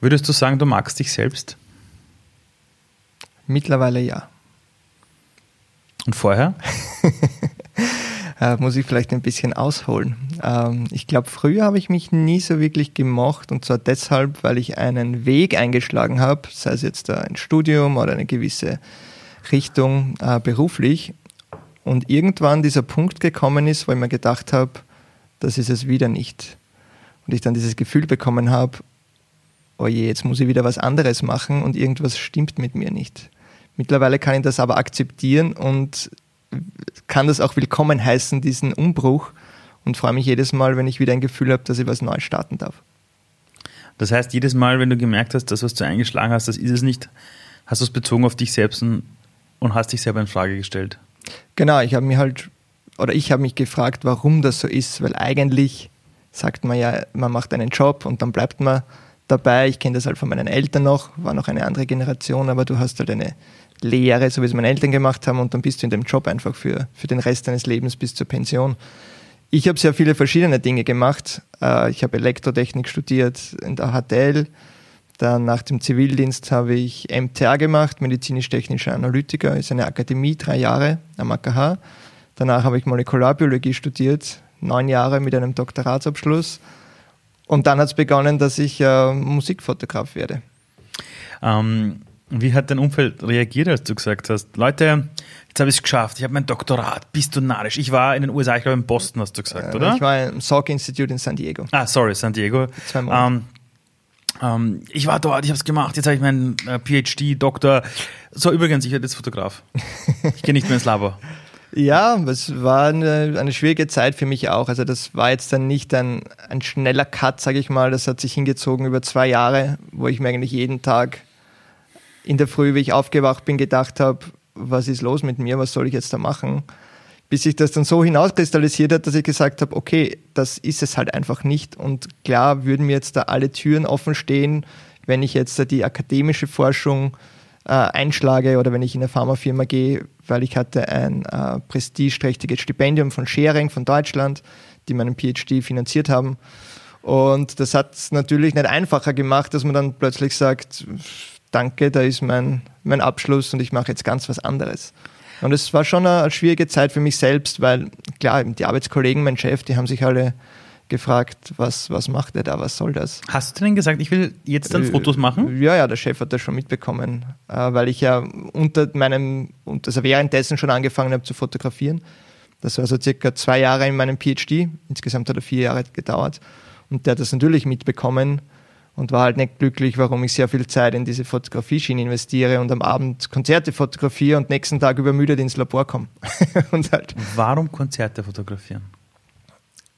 Würdest du sagen, du magst dich selbst? Mittlerweile ja. Und vorher? äh, muss ich vielleicht ein bisschen ausholen. Ähm, ich glaube, früher habe ich mich nie so wirklich gemocht und zwar deshalb, weil ich einen Weg eingeschlagen habe, sei es jetzt ein Studium oder eine gewisse Richtung äh, beruflich und irgendwann dieser Punkt gekommen ist, wo ich mir gedacht habe, das ist es wieder nicht. Und ich dann dieses Gefühl bekommen habe, oh je, jetzt muss ich wieder was anderes machen und irgendwas stimmt mit mir nicht. Mittlerweile kann ich das aber akzeptieren und kann das auch willkommen heißen, diesen Umbruch und freue mich jedes Mal, wenn ich wieder ein Gefühl habe, dass ich was Neues starten darf. Das heißt, jedes Mal, wenn du gemerkt hast, dass was du eingeschlagen hast, das ist es nicht, hast du es bezogen auf dich selbst und, und hast dich selber in Frage gestellt. Genau, ich habe mich halt, oder ich habe mich gefragt, warum das so ist, weil eigentlich sagt man ja, man macht einen Job und dann bleibt man dabei. Ich kenne das halt von meinen Eltern noch, war noch eine andere Generation, aber du hast halt eine Lehre, so wie es meine Eltern gemacht haben, und dann bist du in dem Job einfach für, für den Rest deines Lebens bis zur Pension. Ich habe sehr viele verschiedene Dinge gemacht. Äh, ich habe Elektrotechnik studiert in der HTL. Dann nach dem Zivildienst habe ich MTA gemacht, medizinisch-technischer Analytiker, ist eine Akademie, drei Jahre am AKH. Danach habe ich Molekularbiologie studiert, neun Jahre mit einem Doktoratsabschluss. Und dann hat es begonnen, dass ich äh, Musikfotograf werde. Ähm, wie hat dein Umfeld reagiert, als du gesagt hast, Leute, jetzt habe ich es geschafft, ich habe mein Doktorat, bist du narrisch? Ich war in den USA, ich glaube in Boston, hast du gesagt, äh, oder? Ich war im Salk Institute in San Diego. Ah, sorry, San Diego. Zwei Monate. Ähm, ähm, ich war dort, ich habe es gemacht, jetzt habe ich meinen äh, PhD, Doktor. So, übrigens, ich werde jetzt Fotograf. Ich gehe nicht mehr ins Labor. Ja, es war eine, eine, schwierige Zeit für mich auch. Also das war jetzt dann nicht ein, ein schneller Cut, sage ich mal. Das hat sich hingezogen über zwei Jahre, wo ich mir eigentlich jeden Tag in der Früh, wie ich aufgewacht bin, gedacht habe, was ist los mit mir, was soll ich jetzt da machen? Bis sich das dann so hinauskristallisiert hat, dass ich gesagt habe, okay, das ist es halt einfach nicht. Und klar würden mir jetzt da alle Türen offen stehen, wenn ich jetzt da die akademische Forschung äh, einschlage oder wenn ich in eine Pharmafirma gehe, weil ich hatte ein äh, prestigeträchtiges Stipendium von Schering von Deutschland, die meinen PhD finanziert haben. Und das hat es natürlich nicht einfacher gemacht, dass man dann plötzlich sagt, danke, da ist mein, mein Abschluss und ich mache jetzt ganz was anderes. Und es war schon eine, eine, schwierige Zeit für mich selbst, weil klar, die Arbeitskollegen, mein Chef, die haben sich alle gefragt, was, was macht er da, was soll das? Hast du denn gesagt, ich will jetzt dann äh, Fotos machen? Ja, ja, der Chef hat das schon mitbekommen, äh, weil ich ja unter meinem, also währenddessen schon angefangen habe zu fotografieren. Das war so circa zwei Jahre in meinem PhD, insgesamt hat er vier Jahre gedauert. Und der hat das natürlich mitbekommen und war halt nicht glücklich, warum ich sehr viel Zeit in diese Fotografieschiene investiere und am Abend Konzerte fotografiere und nächsten Tag übermüdet ins Labor komme. halt warum Konzerte fotografieren?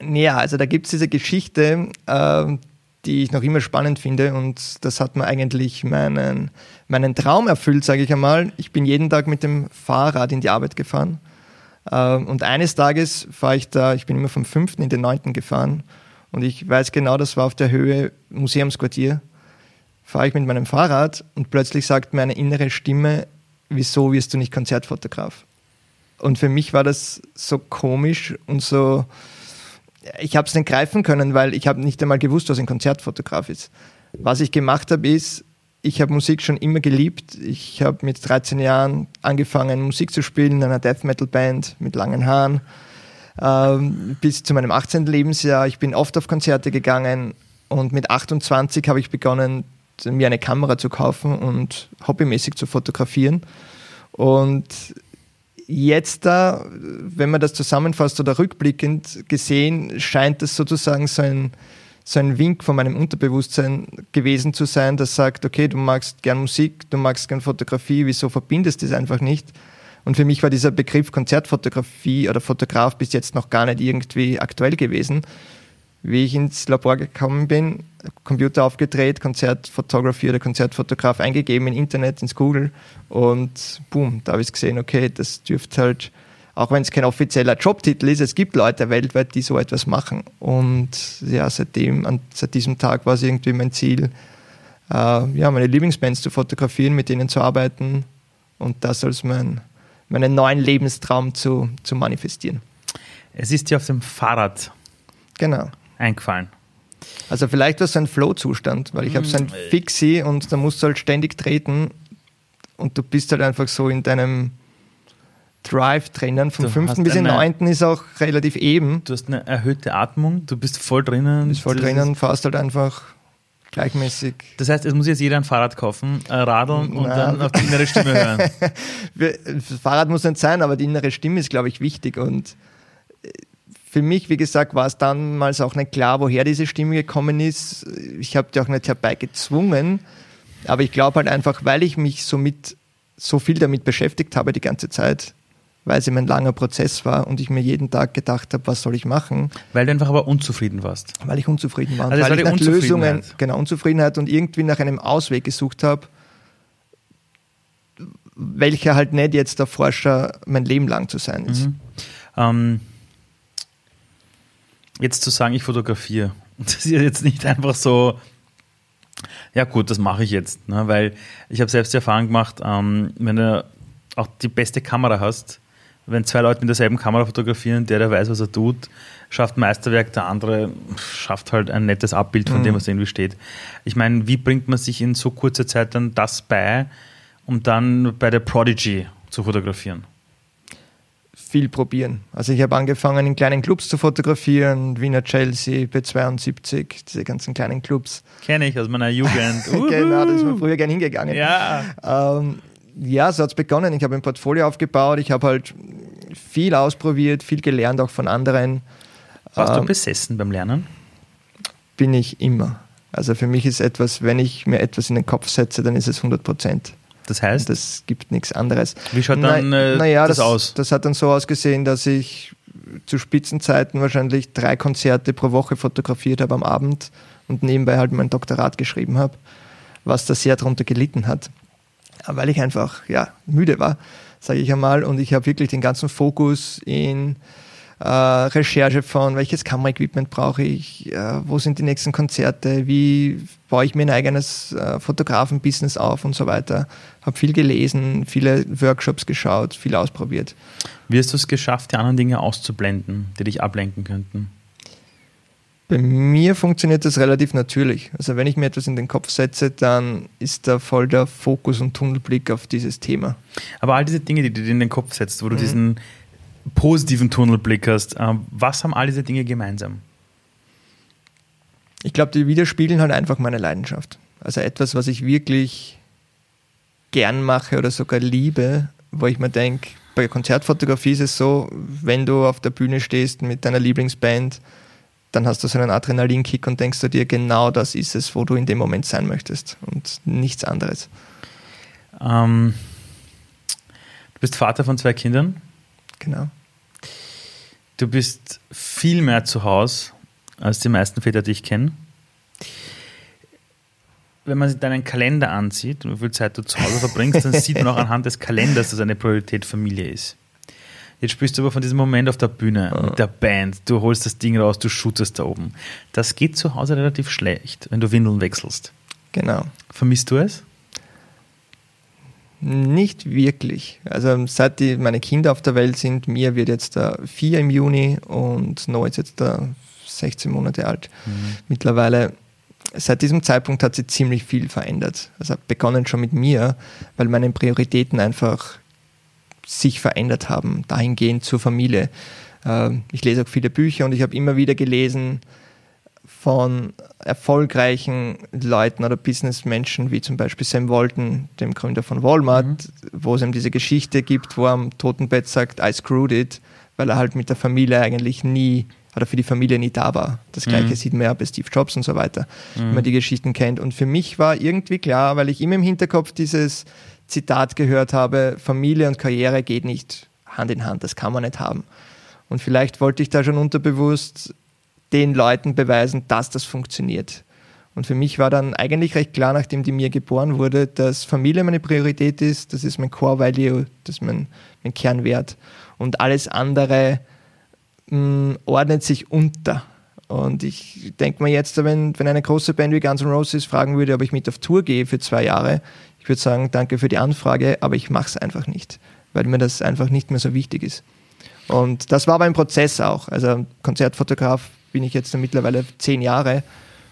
Ja, also da gibt es diese Geschichte, äh, die ich noch immer spannend finde und das hat mir eigentlich meinen, meinen Traum erfüllt, sage ich einmal. Ich bin jeden Tag mit dem Fahrrad in die Arbeit gefahren äh, und eines Tages fahre ich da, ich bin immer vom 5. in den 9. gefahren und ich weiß genau, das war auf der Höhe Museumsquartier. Fahre ich mit meinem Fahrrad und plötzlich sagt mir eine innere Stimme, wieso wirst du nicht Konzertfotograf? Und für mich war das so komisch und so, ich habe es nicht greifen können, weil ich habe nicht einmal gewusst, was ein Konzertfotograf ist. Was ich gemacht habe, ist, ich habe Musik schon immer geliebt. Ich habe mit 13 Jahren angefangen, Musik zu spielen in einer Death Metal Band mit langen Haaren ähm, bis zu meinem 18. Lebensjahr. Ich bin oft auf Konzerte gegangen und mit 28 habe ich begonnen, mir eine Kamera zu kaufen und hobbymäßig zu fotografieren. Und jetzt da, wenn man das zusammenfasst oder rückblickend gesehen, scheint das sozusagen so ein, so ein Wink von meinem Unterbewusstsein gewesen zu sein, das sagt, okay, du magst gern Musik, du magst gern Fotografie, wieso verbindest du das einfach nicht? Und für mich war dieser Begriff Konzertfotografie oder Fotograf bis jetzt noch gar nicht irgendwie aktuell gewesen. Wie ich ins Labor gekommen bin, Computer aufgedreht, Konzertfotografie oder Konzertfotograf eingegeben im Internet, ins Google und boom, da habe ich gesehen, okay, das dürfte halt, auch wenn es kein offizieller Jobtitel ist, es gibt Leute weltweit, die so etwas machen. Und ja, seitdem, an, seit diesem Tag war es irgendwie mein Ziel, äh, ja, meine Lieblingsbands zu fotografieren, mit denen zu arbeiten und das als mein meinen neuen Lebenstraum zu, zu manifestieren. Es ist dir auf dem Fahrrad genau. Eingefallen. Also vielleicht war es ein Flow-Zustand, weil ich habe so ein mm. Fixie und da musst du halt ständig treten und du bist halt einfach so in deinem Drive drinnen. Vom 5. bis zum 9. ist auch relativ eben. Du hast eine erhöhte Atmung, du bist voll drinnen. Du bist voll drinnen, fährst halt einfach gleichmäßig. Das heißt, es muss jetzt jeder ein Fahrrad kaufen, äh, radeln und dann auf die innere Stimme hören. Fahrrad muss nicht sein, aber die innere Stimme ist, glaube ich, wichtig. Und äh, für mich, wie gesagt, war es damals auch nicht klar, woher diese Stimme gekommen ist. Ich habe die auch nicht herbeigezwungen. Aber ich glaube halt einfach, weil ich mich so, mit, so viel damit beschäftigt habe die ganze Zeit, weil es eben ein langer Prozess war und ich mir jeden Tag gedacht habe, was soll ich machen? Weil du einfach aber unzufrieden warst. Weil ich unzufrieden war. Also weil ich nach Lösungen, genau, Unzufriedenheit und irgendwie nach einem Ausweg gesucht habe, welcher halt nicht jetzt der Forscher mein Leben lang zu sein ist. Mhm. Ähm, jetzt zu sagen, ich fotografiere, das ist jetzt nicht einfach so, ja gut, das mache ich jetzt, ne? weil ich habe selbst die Erfahrung gemacht, ähm, wenn du auch die beste Kamera hast, wenn zwei Leute mit derselben Kamera fotografieren, der, der weiß, was er tut, schafft Meisterwerk, der andere schafft halt ein nettes Abbild von mhm. dem, was irgendwie steht. Ich meine, wie bringt man sich in so kurzer Zeit dann das bei, um dann bei der Prodigy zu fotografieren? Viel probieren. Also ich habe angefangen, in kleinen Clubs zu fotografieren, Wiener Chelsea, B72, diese ganzen kleinen Clubs. Kenne ich aus meiner Jugend. genau, da ist man früher gern hingegangen. Ja. Ähm, ja, so hat es begonnen. Ich habe ein Portfolio aufgebaut, ich habe halt viel ausprobiert, viel gelernt, auch von anderen. Warst ähm, du besessen beim Lernen? Bin ich immer. Also für mich ist etwas, wenn ich mir etwas in den Kopf setze, dann ist es 100 Prozent. Das heißt? Das gibt nichts anderes. Wie schaut dann äh, naja, das, das aus? Das hat dann so ausgesehen, dass ich zu Spitzenzeiten wahrscheinlich drei Konzerte pro Woche fotografiert habe am Abend und nebenbei halt mein Doktorat geschrieben habe, was da sehr darunter gelitten hat weil ich einfach ja, müde war, sage ich einmal. Und ich habe wirklich den ganzen Fokus in äh, Recherche von, welches Kameraequipment brauche ich, äh, wo sind die nächsten Konzerte, wie baue ich mir ein eigenes äh, Fotografen-Business auf und so weiter. Habe viel gelesen, viele Workshops geschaut, viel ausprobiert. Wie hast du es geschafft, die anderen Dinge auszublenden, die dich ablenken könnten? Bei mir funktioniert das relativ natürlich. Also wenn ich mir etwas in den Kopf setze, dann ist da voll der Fokus und Tunnelblick auf dieses Thema. Aber all diese Dinge, die du dir in den Kopf setzt, wo du mhm. diesen positiven Tunnelblick hast, äh, was haben all diese Dinge gemeinsam? Ich glaube, die widerspiegeln halt einfach meine Leidenschaft. Also etwas, was ich wirklich gern mache oder sogar liebe, wo ich mir denke, bei Konzertfotografie ist es so, wenn du auf der Bühne stehst mit deiner Lieblingsband, dann hast du so einen Adrenalinkick und denkst du dir, genau das ist es, wo du in dem Moment sein möchtest und nichts anderes. Ähm, du bist Vater von zwei Kindern. Genau. Du bist viel mehr zu Hause, als die meisten Väter dich kennen. Wenn man sich deinen Kalender ansieht und wie viel Zeit du zu Hause verbringst, dann sieht man auch anhand des Kalenders, dass eine Priorität Familie ist. Jetzt spielst du aber von diesem Moment auf der Bühne mit der Band. Du holst das Ding raus, du shootest da oben. Das geht zu Hause relativ schlecht, wenn du Windeln wechselst. Genau. Vermisst du es? Nicht wirklich. Also seit die, meine Kinder auf der Welt sind, mir wird jetzt da vier im Juni und Noah ist jetzt da 16 Monate alt. Mhm. Mittlerweile, seit diesem Zeitpunkt hat sich ziemlich viel verändert. Also begonnen schon mit mir, weil meine Prioritäten einfach sich verändert haben, dahingehend zur Familie. Ähm, ich lese auch viele Bücher und ich habe immer wieder gelesen von erfolgreichen Leuten oder Businessmenschen, wie zum Beispiel Sam Walton, dem Gründer von Walmart, mhm. wo es eben diese Geschichte gibt, wo er am Totenbett sagt, I screwed it, weil er halt mit der Familie eigentlich nie oder für die Familie nie da war. Das gleiche mhm. sieht man ja bei Steve Jobs und so weiter, mhm. wenn man die Geschichten kennt. Und für mich war irgendwie klar, weil ich immer im Hinterkopf dieses Zitat gehört habe, Familie und Karriere geht nicht Hand in Hand, das kann man nicht haben. Und vielleicht wollte ich da schon unterbewusst den Leuten beweisen, dass das funktioniert. Und für mich war dann eigentlich recht klar, nachdem die mir geboren wurde, dass Familie meine Priorität ist, das ist mein Core Value, das ist mein, mein Kernwert. Und alles andere mh, mm, ordnet sich unter. Und ich denke mir jetzt, wenn, wenn eine große Band wie Guns N' Roses fragen würde, ob ich mit auf Tour gehe für zwei Jahre, ich würde sagen, danke für die Anfrage, aber ich mache es einfach nicht, weil mir das einfach nicht mehr so wichtig ist. Und das war aber ein Prozess auch. Also Konzertfotograf bin ich jetzt mittlerweile zehn Jahre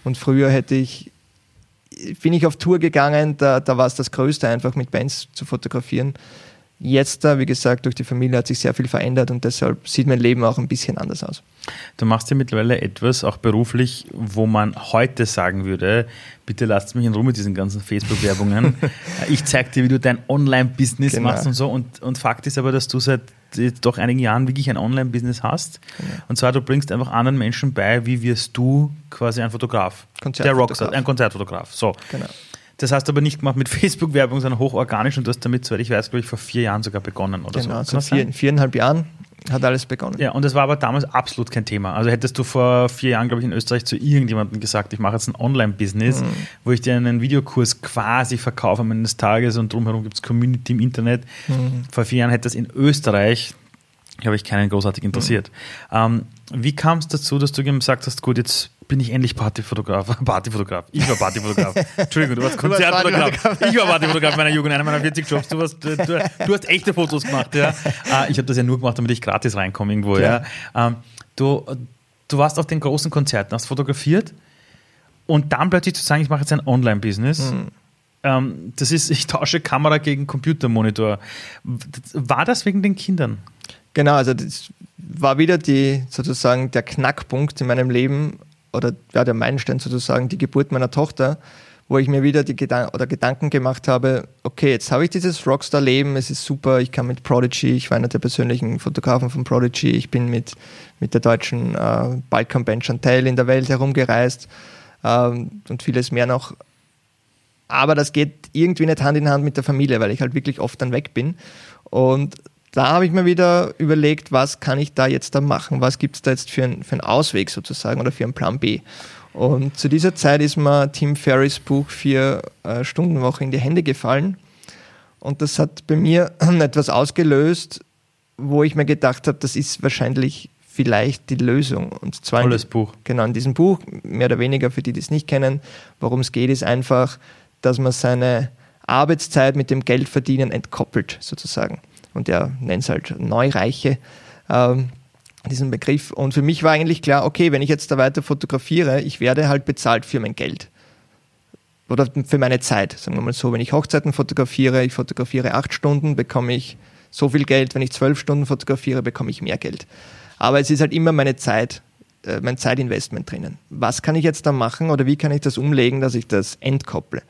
Und früher hätte ich, bin ich auf Tour gegangen, da, da war es das Größte, einfach mit Bands zu fotografieren. Jetzt da, wie gesagt, durch die Familie hat sich sehr viel verändert und deshalb sieht mein Leben auch ein bisschen anders aus. Du machst ja mittlerweile etwas, auch beruflich, wo man heute sagen würde, bitte lasst mich in Ruhe mit diesen ganzen Facebook-Werbungen. ich zeige dir, wie du dein Online-Business genau. machst und so. Und, und Fakt ist aber, dass du seit doch einigen Jahren wirklich ein Online-Business hast. Genau. Und zwar, du bringst einfach anderen Menschen bei, wie wirst du quasi ein Fotograf. Der Rockstar, ein Konzertfotograf. So. Genau. Das hast du aber nicht gemacht mit Facebook-Werbung, sondern hochorganisch und du hast damit, soweit ich weiß, glaube ich, vor vier Jahren sogar begonnen oder genau, so. Genau, so vier, viereinhalb Jahren hat alles begonnen. Ja, und das war aber damals absolut kein Thema. Also hättest du vor vier Jahren, glaube ich, in Österreich zu irgendjemandem gesagt, ich mache jetzt ein Online-Business, mhm. wo ich dir einen Videokurs quasi verkaufe am Ende des Tages und drumherum gibt es Community im Internet. Mhm. Vor vier Jahren hätte das in Österreich, glaube ich, keinen großartig interessiert. Mhm. Ähm, wie kam es dazu, dass du gesagt hast, gut, jetzt bin ich endlich Partyfotograf. Partyfotograf. Ich war Partyfotograf. Entschuldigung, du warst Konzertfotograf. Ich war Partyfotograf meiner Jugend, einer meiner 40 Jobs. Du, warst, du, du hast echte Fotos gemacht. Ja. Äh, ich habe das ja nur gemacht, damit ich gratis reinkomme irgendwo. Ja. ja. Ähm, du, du warst auf den großen Konzerten, hast fotografiert und dann plötzlich zu sagen, ich mache jetzt ein Online-Business. Mhm. Das ist, ich tausche Kamera gegen Computermonitor. War das wegen den Kindern? Genau, also das war wieder die sozusagen der Knackpunkt in meinem Leben, oder ja, der Meilenstein sozusagen, die Geburt meiner Tochter, wo ich mir wieder die Gedan oder Gedanken gemacht habe, okay, jetzt habe ich dieses Rockstar-Leben, es ist super, ich kann mit Prodigy, ich war einer der persönlichen Fotografen von Prodigy, ich bin mit, mit der deutschen äh, Balkan-Band Chantel in der Welt herumgereist ähm, und vieles mehr noch. Aber das geht irgendwie nicht Hand in Hand mit der Familie, weil ich halt wirklich oft dann weg bin. Und da habe ich mir wieder überlegt, was kann ich da jetzt da machen? Was gibt es da jetzt für, ein, für einen Ausweg sozusagen oder für einen Plan B? Und zu dieser Zeit ist mir Tim Ferris Buch Vier äh, Stunden Woche in die Hände gefallen. Und das hat bei mir etwas ausgelöst, wo ich mir gedacht habe, das ist wahrscheinlich vielleicht die Lösung. Und zwar Tolles in, Buch. Genau, in diesem Buch, mehr oder weniger für die, die es nicht kennen, worum es geht, ist einfach, dass man seine Arbeitszeit mit dem Geldverdienen entkoppelt, sozusagen und er nennt es halt Neureiche, ähm, diesen Begriff. Und für mich war eigentlich klar, okay, wenn ich jetzt da weiter fotografiere, ich werde halt bezahlt für mein Geld. Oder für meine Zeit, sagen wir mal so. Wenn ich Hochzeiten fotografiere, ich fotografiere acht Stunden, bekomme ich so viel Geld. Wenn ich zwölf Stunden fotografiere, bekomme ich mehr Geld. Aber es ist halt immer meine Zeit, äh, mein Zeitinvestment drinnen. Was kann ich jetzt da machen oder wie kann ich das umlegen, dass ich das entkopple?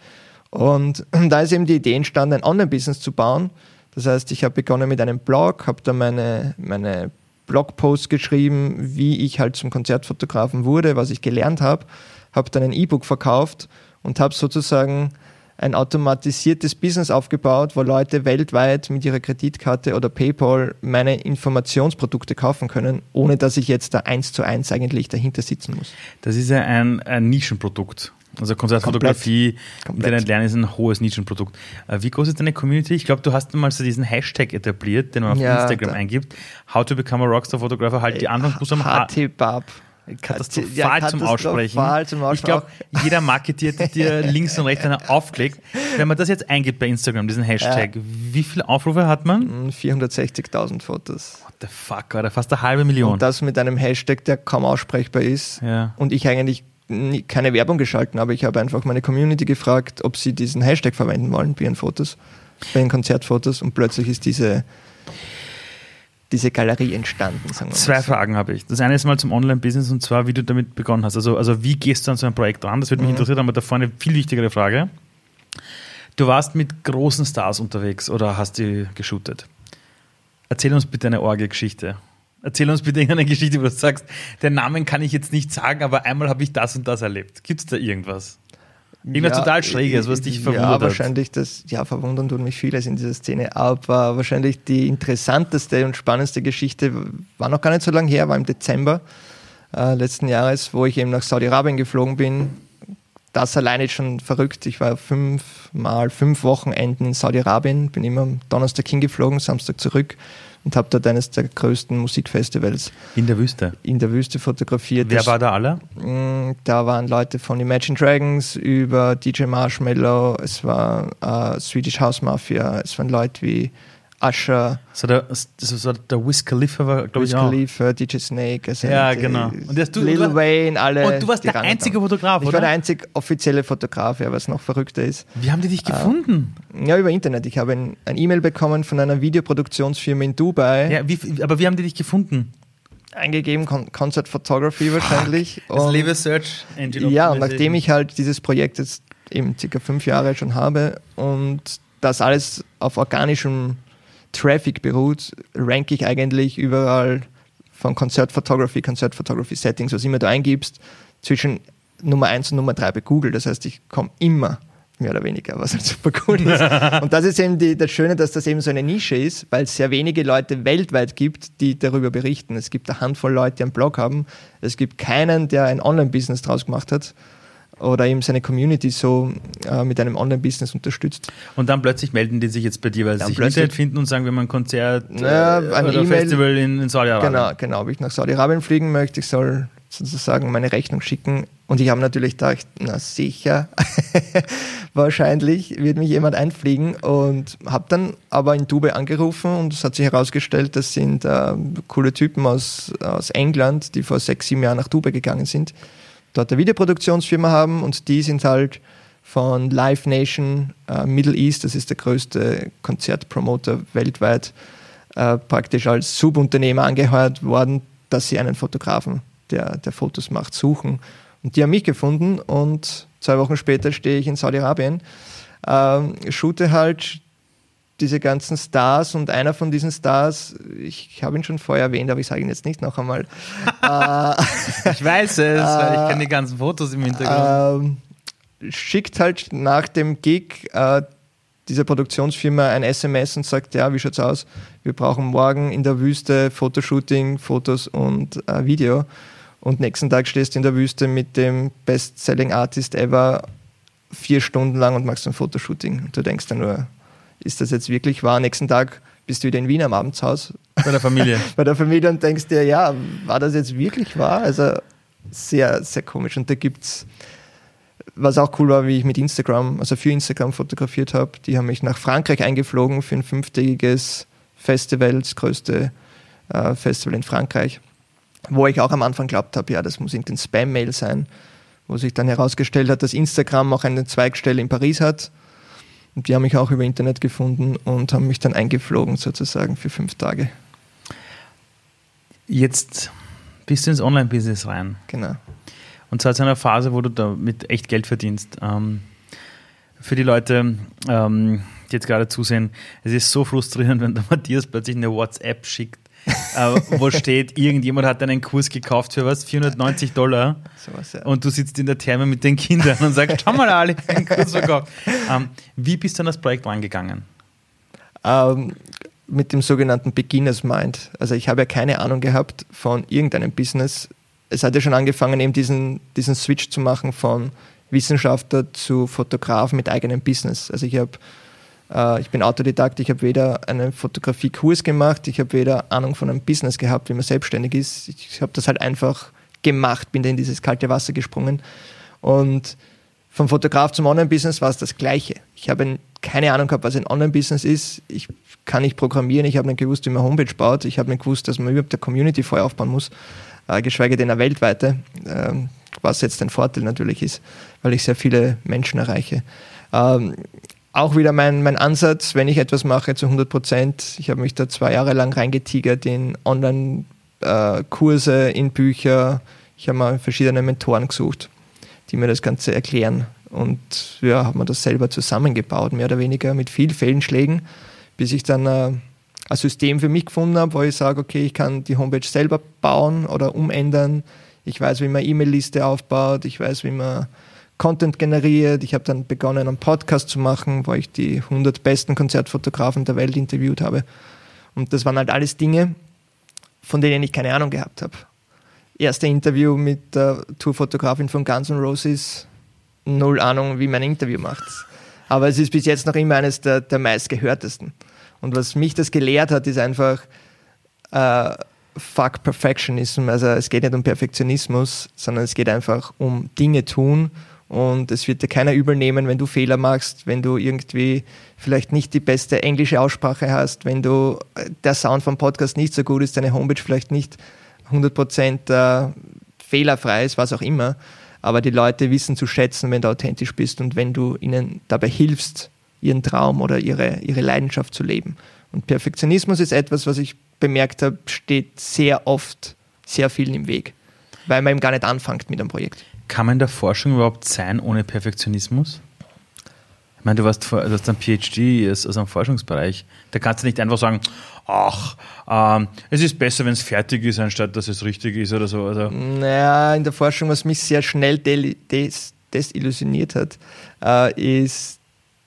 Und da ist eben die Idee entstanden, ein Online-Business zu bauen, das heißt, ich habe begonnen mit einem Blog, habe da meine, meine Blogposts geschrieben, wie ich halt zum Konzertfotografen wurde, was ich gelernt habe, habe dann ein E-Book verkauft und habe sozusagen ein automatisiertes Business aufgebaut, wo Leute weltweit mit ihrer Kreditkarte oder PayPal meine Informationsprodukte kaufen können, ohne dass ich jetzt da eins zu eins eigentlich dahinter sitzen muss. Das ist ja ein, ein Nischenprodukt. Also Konzertfotografie, Internet lernen ist ein hohes Nischenprodukt. Äh, wie groß ist deine Community? Ich glaube, du hast mal so diesen Hashtag etabliert, den man auf ja, Instagram eingibt. How to become a Rockstar Photographer. Halt die äh, anderen Buchstaben. HT-Bab. Katastrophal, ja, zum Aussprechen. Zum Aussprechen. Ich glaube, jeder marketiert dir links und rechts einen aufklickt. Wenn man das jetzt eingibt bei Instagram, diesen Hashtag, ja. wie viele Aufrufe hat man? 460.000 hm, Fotos. What the fuck, oder fast eine halbe Million. Und das mit einem Hashtag, der kaum aussprechbar ist. Ja. Und ich eigentlich keine Werbung geschalten, aber ich habe einfach meine Community gefragt, ob sie diesen Hashtag verwenden wollen bei ihren Fotos, bei ihren Konzertfotos und plötzlich ist diese, diese Galerie entstanden. Zwei. Fragen habe ich. Das eine ist mal zum Online-Business und zwar, wie du damit begonnen hast. Also, also wie gehst du an so ein Projekt ran? Das würde mich mhm. interessieren, aber davor eine viel wichtigere Frage. Du warst mit großen Stars unterwegs oder hast die geshootet. Erzähl uns bitte eine Orgelgeschichte. Erzähl uns bitte eine Geschichte, wo du sagst, den Namen kann ich jetzt nicht sagen, aber einmal habe ich das und das erlebt. Gibt es da irgendwas? Irgendwas ja, total Schräges, was dich verwundert. Ja, wahrscheinlich das, ja, verwundern tut mich vieles in dieser Szene, aber wahrscheinlich die interessanteste und spannendste Geschichte war noch gar nicht so lange her, war im Dezember äh, letzten Jahres, wo ich eben nach Saudi-Arabien geflogen bin. Das alleine ist schon verrückt. Ich war fünf mal fünf Wochenenden in Saudi-Arabien, bin immer am Donnerstag hingeflogen, Samstag zurück und habe dort eines der größten Musikfestivals in der Wüste in der Wüste fotografiert. Wer war da alle? Mm, da waren Leute von Imagine Dragons über DJ Marshmallow, es war äh, Swedish House Mafia, es waren Leute wie Usher, So der, war der Wiz Khalifa, war, glaube ich, auch. Khalifa, DJ Snake, also Ja, genau. Und das- du- Lil du- Wayne, alle. Und du warst der einzige haben. Fotograf, Ich oder? war der einzig offizielle Fotograf, ja, was noch verrückter ist. Wie haben die dich gefunden? Ja, über Internet. Ich habe ein, ein E-Mail bekommen von einer Videoproduktionsfirma in Dubai, Ja, wie, aber wie haben die dich gefunden? eingegeben, Con Concert Photography wahrscheinlich. Das Und- liebe Search Engine Ja, und nachdem ich halt dieses Projekt jetzt eben circa fünf Jahre schon habe und das alles auf organischem Traffic beruht, ranke ich eigentlich überall von Konzertphotography, Konzertphotography Settings, was immer du eingibst, zwischen Nummer 1 und Nummer 3 bei Google. Das heißt, ich komme immer mehr oder weniger, was halt super cool ist. und das ist eben die, das Schöne, dass das eben so eine Nische ist, weil es sehr wenige Leute weltweit gibt, die darüber berichten. Es gibt eine Handvoll Leute, die einen Blog haben. Es gibt keinen, der ein Online-Business draus gemacht hat oder eben seine Community so äh, mit einem Online-Business unterstützt. Und dann plötzlich melden die sich jetzt bei dir, weil sie sich Internet finden und sagen, wir haben ein Konzert äh, ein oder E-Mail. Festival in, in Saudi-Arabien. Genau, genau. Ob ich nach Saudi-Arabien fliegen möchte, ich soll sozusagen meine Rechnung schicken. Und ich habe natürlich gedacht, na sicher, wahrscheinlich wird mich jemand einfliegen. Und habe dann aber in Dubai angerufen und es hat sich herausgestellt, das sind äh, coole Typen aus, aus England, die vor sechs, sieben Jahren nach Dubai gegangen sind, dort eine Videoproduktionsfirma haben und die sind halt von Live Nation äh, Middle East, das ist der größte Konzertpromoter weltweit, äh, praktisch als Subunternehmer angeheuert worden, dass sie einen Fotografen, der, der Fotos macht, suchen. Und die haben mich gefunden und zwei Wochen später stehe ich in Saudi-Arabien, ähm, shoote halt diese ganzen Stars und einer von diesen Stars, ich habe ihn schon vorher erwähnt, aber ich sage ihn jetzt nicht noch einmal, äh, Ich weiß es, weil ich kenne die ganzen Fotos im Hintergrund. ähm, schickt halt nach dem Gig äh, dieser Produktionsfirma ein SMS und sagt, ja, wie schaut's aus? Wir brauchen morgen in der Wüste Fotoshooting, Fotos und äh, Video. Und nächsten Tag stehst du in der Wüste mit dem Best-Selling Artist ever vier Stunden lang und machst ein Fotoshooting. Und du denkst dann nur, ist das jetzt wirklich wahr? Nächsten Tag bist du wieder in Wien am Abendshaus bei der Familie. bei der Familie und denkst dir, ja, war das jetzt wirklich wahr? Also sehr, sehr komisch. Und da gibt's, was auch cool war, wie ich mit Instagram, also für Instagram fotografiert habe, die haben mich nach Frankreich eingeflogen für ein fünftägiges Festival, das größte äh, Festival in Frankreich, wo ich auch am Anfang glaubt habe, ja, das muss irgendein Spam-Mail sein, wo sich dann herausgestellt hat, dass Instagram auch eine Zweigstelle in Paris hat. Und die haben mich auch über Internet gefunden und haben mich dann eingeflogen sozusagen für fünf Tage. Jetzt bist du ins Online-Business rein. Genau. Und zwar zu einer Phase, wo du damit echt Geld verdienst. Ähm, für die Leute, ähm, die jetzt gerade zusehen, es ist so frustrierend, wenn der Matthias plötzlich eine WhatsApp schickt, äh, wo steht, irgendjemand hat einen Kurs gekauft für was? 490 Dollar. Sowas, ja. Und du sitzt in der Therme mit den Kindern und sagst, schau mal, Ali, einen Kurs verkauft. Ähm, wie bist du an das Projekt rangegangen? Ähm, mit dem sogenannten Beginners Mind. Also ich habe ja keine Ahnung gehabt von irgendeinem Business. Es hat ja schon angefangen, eben diesen, diesen Switch zu machen von Wissenschaftler zu Fotograf mit eigenem Business. Also ich habe ich bin Autodidakt, ich habe weder einen Fotografiekurs gemacht, ich habe weder Ahnung von einem Business gehabt, wie man selbstständig ist. Ich habe das halt einfach gemacht, bin da in dieses kalte Wasser gesprungen. Und vom Fotograf zum Online-Business war es das Gleiche. Ich habe keine Ahnung gehabt, was ein Online-Business ist. Ich kann nicht programmieren, ich habe nicht gewusst, wie man Homepage baut. Ich habe nicht gewusst, dass man überhaupt eine Community vorher aufbauen muss, äh, geschweige denn eine weltweite, ähm, was jetzt ein Vorteil natürlich ist, weil ich sehr viele Menschen erreiche. Ähm, auch wieder mein, mein Ansatz, wenn ich etwas mache zu 100 Prozent. Ich habe mich da zwei Jahre lang reingetigert in Online-Kurse, in Bücher. Ich habe mal verschiedene Mentoren gesucht, die mir das Ganze erklären. Und ja, habe mir das selber zusammengebaut, mehr oder weniger mit viel Fehlschlägen, bis ich dann äh, ein System für mich gefunden habe, wo ich sage, okay, ich kann die Homepage selber bauen oder umändern. Ich weiß, wie man E-Mail-Liste aufbaut, ich weiß, wie man Content generiert. Ich habe dann begonnen, einen Podcast zu machen, wo ich die 100 besten Konzertfotografen der Welt interviewt habe. Und das waren halt alles Dinge, von denen ich keine Ahnung gehabt habe. Erste Interview mit der Tourfotografin von Guns N' Roses, null Ahnung, wie man ein Interview macht. Aber es ist bis jetzt noch immer eines der, der meistgehörtesten. Und was mich das gelehrt hat, ist einfach äh, fuck Perfectionism. Also es geht nicht um Perfektionismus, sondern es geht einfach um Dinge tun und es wird dir keiner übel nehmen, wenn du Fehler machst, wenn du irgendwie vielleicht nicht die beste englische Aussprache hast, wenn du äh, der Sound vom Podcast nicht so gut ist, deine Homepage vielleicht nicht 100% äh, fehlerfrei ist, was auch immer. Aber die Leute wissen zu schätzen, wenn du authentisch bist und wenn du ihnen dabei hilfst, ihren Traum oder ihre, ihre Leidenschaft zu leben. Und Perfektionismus ist etwas, was ich bemerkt habe, steht sehr oft sehr vielen im Weg, weil man eben gar nicht anfängt mit einem Projekt. Kann man in der Forschung überhaupt sein ohne Perfektionismus? Ich meine, du, warst, du hast ein PhD aus einem Forschungsbereich. Da kannst du nicht einfach sagen, ach, ähm, es ist besser, wenn es fertig ist, anstatt dass es richtig ist oder so. Also. Naja, in der Forschung, was mich sehr schnell des desillusioniert hat, äh, ist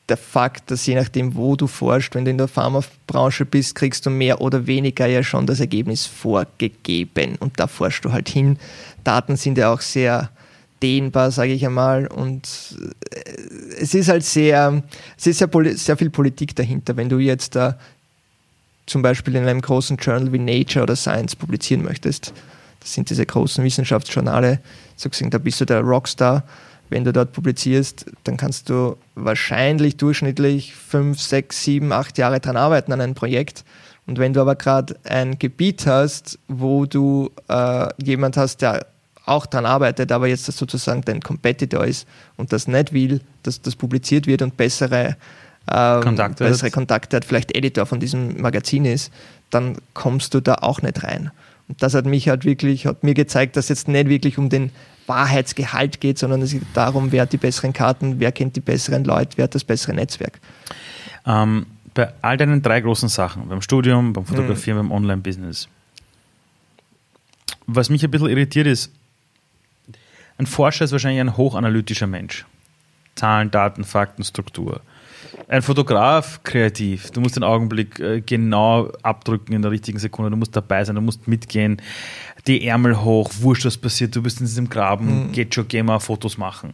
der Fakt, dass je nachdem, wo du forschst, wenn du in der Pharmabranche bist, kriegst du mehr oder weniger ja schon das Ergebnis vorgegeben. Und da forschst du halt hin. Daten sind ja auch sehr dehnbar, sage ich einmal. Und äh, es ist halt sehr, es ist sehr, sehr viel Politik dahinter. Wenn du jetzt da zum Beispiel in einem großen Journal wie Nature oder Science publizieren möchtest, das sind diese großen Wissenschaftsjournale, sozusagen, da bist du der Rockstar. Wenn du dort publizierst, dann kannst du wahrscheinlich durchschnittlich fünf, sechs, sieben, acht Jahre dran arbeiten an einem Projekt. Und wenn du aber gerade ein Gebiet hast, wo du äh, jemand hast, der auch daran arbeitet, aber jetzt das sozusagen dein Competitor ist und das nicht will, dass das publiziert wird und bessere, ähm, Kontakte, bessere hat. Kontakte hat, vielleicht Editor von diesem Magazin ist, dann kommst du da auch nicht rein. Und das hat mich halt wirklich, hat mir gezeigt, dass es jetzt nicht wirklich um den Wahrheitsgehalt geht, sondern es geht darum, wer hat die besseren Karten, wer kennt die besseren Leute, wer hat das bessere Netzwerk. Ähm, bei all deinen drei großen Sachen, beim Studium, beim Fotografieren, mhm. beim Online-Business, was mich ein bisschen irritiert ist, ein Forscher ist wahrscheinlich ein hochanalytischer Mensch. Zahlen, Daten, Fakten, Struktur. Ein Fotograf, kreativ. Du musst den Augenblick äh, genau abdrücken in der richtigen Sekunde. Du musst dabei sein, du musst mitgehen. Die Ärmel hoch, wurscht, was passiert. Du bist in diesem Graben, mhm. geht schon, geh mal Fotos machen.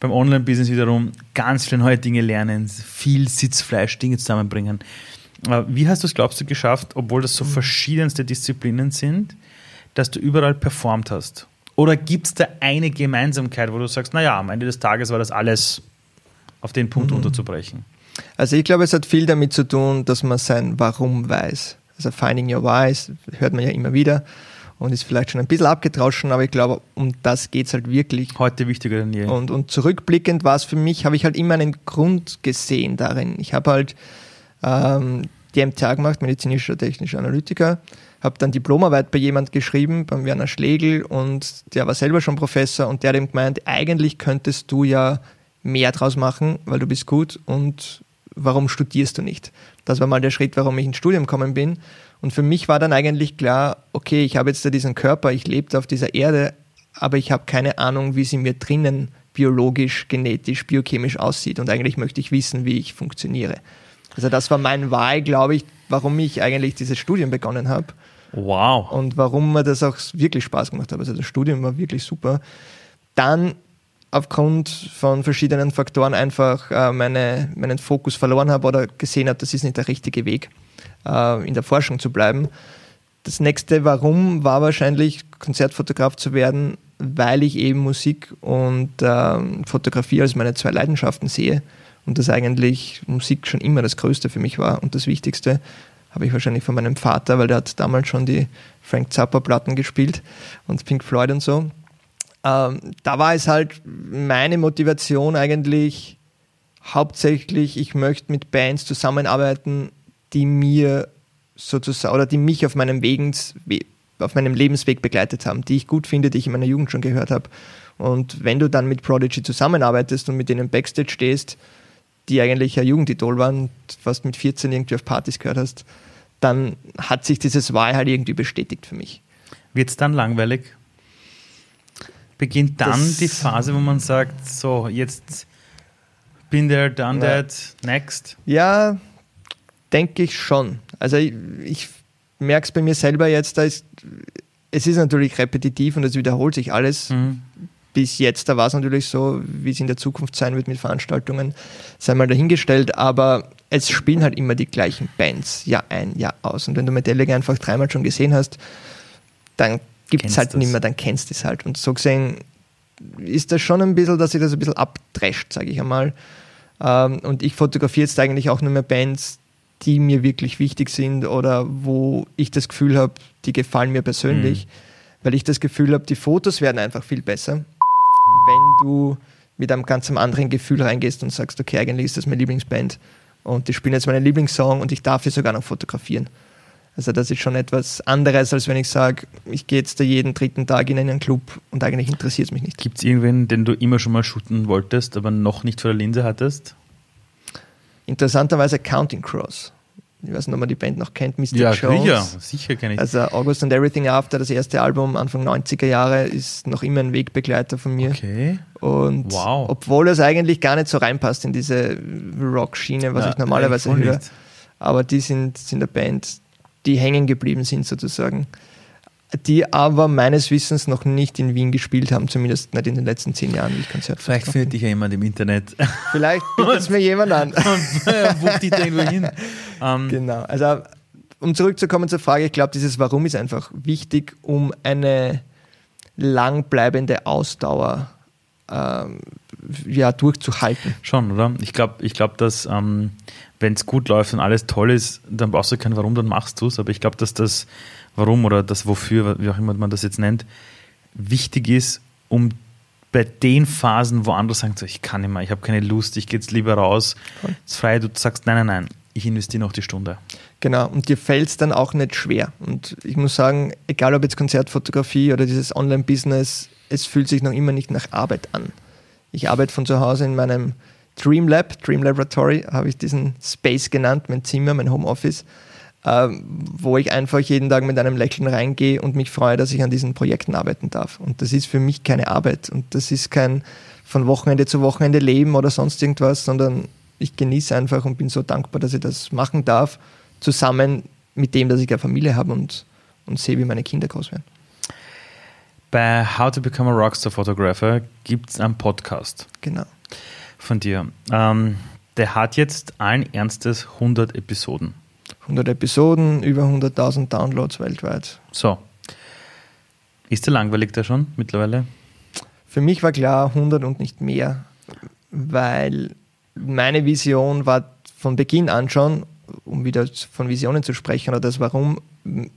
Beim Online-Business wiederum ganz schnell neue Dinge lernen, viel Sitzfleisch, Dinge zusammenbringen. Äh, wie hast du es, glaubst du, geschafft, obwohl das so mhm. verschiedenste Disziplinen sind, dass du überall performt hast? Oder gibt es da eine Gemeinsamkeit, wo du sagst, naja, am Ende des Tages war das alles auf den Punkt mhm. unterzubrechen? Also ich glaube, es hat viel damit zu tun, dass man sein Warum weiß. Also Finding Your Whys hört man ja immer wieder und ist vielleicht schon ein bisschen abgetrauschen, aber ich glaube, um das geht es halt wirklich. Heute wichtiger denn je. Und, und zurückblickend war es für mich, habe ich halt immer einen Grund gesehen darin. Ich habe halt ähm, die MTA gemacht, medizinischer technischer Analytiker, habe dann Diplomarbeit bei jemand geschrieben, beim Werner Schlegel und der war selber schon Professor und der hat ihm gemeint, eigentlich könntest du ja mehr draus machen, weil du bist gut und warum studierst du nicht? Das war mal der Schritt, warum ich ins Studium gekommen bin. Und für mich war dann eigentlich klar, okay, ich habe jetzt da diesen Körper, ich lebe auf dieser Erde, aber ich habe keine Ahnung, wie sie mir drinnen biologisch, genetisch, biochemisch aussieht. Und eigentlich möchte ich wissen, wie ich funktioniere. Also das war mein Wahl, glaube ich, warum ich eigentlich dieses Studium begonnen habe. Wow. Und warum mir das auch wirklich Spaß gemacht hat. Also das Studium war wirklich super. Dann aufgrund von verschiedenen Faktoren einfach äh, meine, meinen Fokus verloren habe oder gesehen habe, das ist nicht der richtige Weg, äh, in der Forschung zu bleiben. Das nächste Warum war wahrscheinlich, Konzertfotograf zu werden, weil ich eben Musik und ähm, Fotografie als meine zwei Leidenschaften sehe und dass eigentlich Musik schon immer das Größte für mich war und das Wichtigste habe ich wahrscheinlich von meinem Vater, weil der hat damals schon die Frank Zappa Platten gespielt und Pink Floyd und so. Ähm, da war es halt meine Motivation eigentlich hauptsächlich, ich möchte mit Bands zusammenarbeiten, die mir sozusagen oder die mich auf meinem Wegens, auf meinem Lebensweg begleitet haben, die ich gut finde, die ich in meiner Jugend schon gehört habe. Und wenn du dann mit Prodigy zusammenarbeitest und mit denen Backstage stehst, die eigentlich ein Jugendidol waren, was mit 14 irgendwie auf Partys gehört hast, dann hat sich dieses Wahl halt irgendwie bestätigt für mich. Wird es dann langweilig? Beginnt dann das, die Phase, wo man sagt, so, jetzt bin there, done ja. that, next? Ja, denke ich schon. Also ich, ich merke es bei mir selber jetzt, da ist, es ist natürlich repetitiv und es wiederholt sich alles. Mhm bis jetzt, da war es natürlich so, wie es in der Zukunft sein wird mit Veranstaltungen, sei mal dahingestellt, aber es spielen halt immer die gleichen Bands, Jahr ein, Jahr aus. Und wenn du Metallica einfach dreimal schon gesehen hast, dann gibt es halt das. nicht mehr, dann kennst du es halt. Und so gesehen ist das schon ein bisschen, dass sich das ein bisschen abdrescht, sage ich einmal. Ähm, und ich fotografiere jetzt eigentlich auch nur mehr Bands, die mir wirklich wichtig sind oder wo ich das Gefühl habe, die gefallen mir persönlich, mhm. weil ich das Gefühl habe, die Fotos werden einfach viel besser, wenn du mit einem ganz anderen Gefühl reingehst und sagst, okay, eigentlich ist das meine Lieblingsband und die spielen jetzt meinen Lieblingssong und ich darf sie sogar noch fotografieren. Also das ist schon etwas anderes, als wenn ich sage, ich gehe jetzt da jeden dritten Tag in einen Club und eigentlich interessiert es mich nicht. Gibt es irgendwen, den du immer schon mal shooten wolltest, aber noch nicht vor der Linse hattest? Interessanterweise Counting Cross. Ich weiß nicht, ob man die Band noch kennt, Mr. Ja, Jones. Ja, sicher kenne ich. Also August and Everything After, das erste Album Anfang 90er Jahre, ist noch immer ein Wegbegleiter von mir. Okay. Und wow. obwohl es eigentlich gar nicht so reinpasst in diese Rock-Schiene, was Ja, ich normalerweise höre. nicht. Aber die sind, sind eine Band, die hängen geblieben sind sozusagen. Die aber meines Wissens noch nicht in Wien gespielt haben, zumindest nicht in den letzten zehn Jahren, wie ich Konzert Vielleicht findet dich ja jemand im Internet Vielleicht bietet es mir jemand an. und bucht dich da irgendwo hin. Ähm, Genau. Also, um zurückzukommen zur Frage, ich glaube, dieses Warum ist einfach wichtig, um eine langbleibende Ausdauer ähm, ja, durchzuhalten. Schon, oder? Ich glaube, ich glaub, dass ähm, wenn es gut läuft und alles toll ist, dann brauchst du kein Warum, dann machst du es. Aber ich glaube, dass das Warum oder das Wofür, wie auch immer man das jetzt nennt, wichtig ist, um bei den Phasen, wo andere sagen, so, ich kann nicht mehr, ich habe keine Lust, ich gehe jetzt lieber raus, Voll. ist frei, du sagst, nein, nein, nein, ich investiere noch die Stunde. Genau, und dir fällt es dann auch nicht schwer. Und ich muss sagen, egal ob jetzt Konzertfotografie oder dieses Online-Business, es fühlt sich noch immer nicht nach Arbeit an. Ich arbeite von zu Hause in meinem Dream Lab, Dream Laboratory, habe ich diesen Space genannt, mein Zimmer, mein Homeoffice, wo ich einfach jeden Tag mit einem Lächeln reingehe und mich freue, dass ich an diesen Projekten arbeiten darf. Und das ist für mich keine Arbeit und das ist kein von Wochenende zu Wochenende leben oder sonst irgendwas, sondern ich genieße einfach und bin so dankbar, dass ich das machen darf, zusammen mit dem, dass ich eine Familie habe und, und sehe, wie meine Kinder groß werden. Bei How to Become a Rockstar Photographer gibt es einen Podcast Genau. von dir. Ähm, der hat jetzt allen Ernstes 100 Episoden. 100 Episoden, über 100.000 Downloads weltweit. So. Ist der langweilig da schon mittlerweile? Für mich war klar 100 und nicht mehr, weil meine Vision war von Beginn an schon, um wieder von Visionen zu sprechen oder das Warum,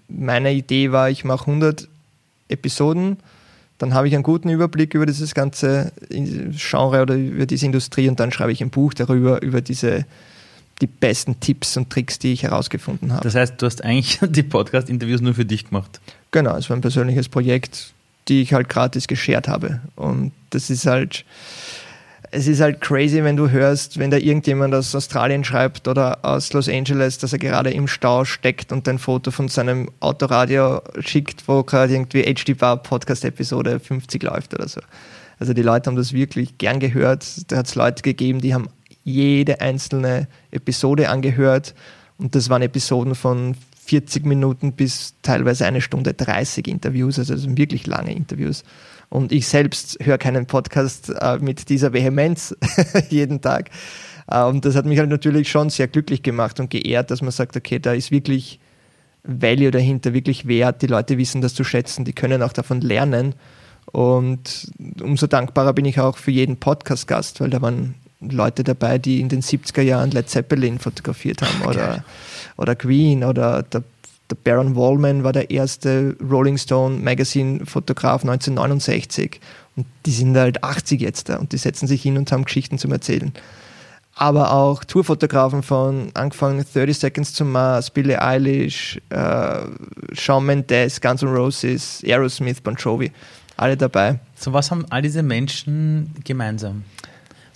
meine Idee war, ich mache 100 Episoden, dann habe ich einen guten Überblick über dieses ganze Genre oder über diese Industrie und dann schreibe ich ein Buch darüber, über diese die besten Tipps und Tricks, die ich herausgefunden habe. Das heißt, du hast eigentlich die Podcast-Interviews nur für dich gemacht. Genau, es war ein persönliches Projekt, die ich halt gratis geshared habe. Und das ist halt, es ist halt crazy, wenn du hörst, wenn da irgendjemand aus Australien schreibt oder aus Los Angeles, dass er gerade im Stau steckt und ein Foto von seinem Autoradio schickt, wo gerade irgendwie HD Bar Podcast Episode 50 läuft oder so. Also die Leute haben das wirklich gern gehört. Da hat es Leute gegeben, die haben jede einzelne Episode angehört und das waren Episoden von 40 Minuten bis teilweise eine Stunde 30 Interviews, also wirklich lange Interviews. Und ich selbst höre keinen Podcast äh, mit dieser Vehemenz jeden Tag. Äh, und das hat mich halt natürlich schon sehr glücklich gemacht und geehrt, dass man sagt, okay, da ist wirklich Value dahinter, wirklich Wert. Die Leute wissen das zu schätzen, die können auch davon lernen. Und umso dankbarer bin ich auch für jeden Podcast-Gast, weil da waren Leute dabei, die in den 70er Jahren Led Zeppelin fotografiert haben oder, oder Queen oder der, der Baron Wallman war der erste Rolling Stone Magazine Fotograf 1969 und die sind halt 80 jetzt da und die setzen sich hin und haben Geschichten zum Erzählen. Aber auch Tourfotografen von angefangen 30 Seconds to Mars, Billie Eilish, äh, Shawn Mendes, Guns N' Roses, Aerosmith, Bon Jovi, alle dabei. So, was haben all diese Menschen gemeinsam?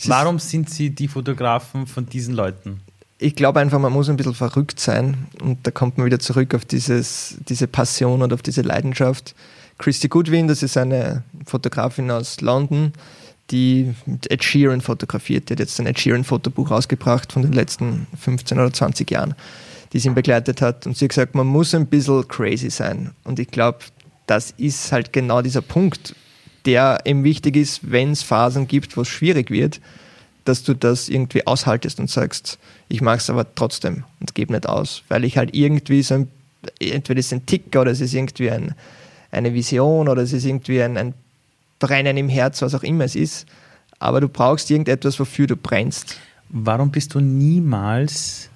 Warum sind sie die Fotografen von diesen Leuten? ich glaube einfach, man muss ein bisschen verrückt sein und da kommt man wieder zurück auf dieses, diese Passion und auf diese Leidenschaft. Christy Goodwin, das ist eine Fotografin aus London, die mit Ed Sheeran fotografiert. Die hat jetzt ein Ed Sheeran Fotobuch rausgebracht von den letzten 15 oder 20 Jahren, die sie ihn begleitet hat. Und sie hat gesagt, man muss ein bisschen crazy sein. Und ich glaube, das ist halt genau dieser Punkt, der eben wichtig ist, wenn es Phasen gibt, wo es schwierig wird, dass du das irgendwie aushaltest und sagst, ich mache es aber trotzdem und gebe nicht aus, weil ich halt irgendwie so ein, entweder ist es ein Tick oder es ist irgendwie ein, eine Vision oder es ist irgendwie ein, ein Brennen im Herz, was auch immer es ist. Aber du brauchst irgendetwas, wofür du brennst. Warum bist du niemals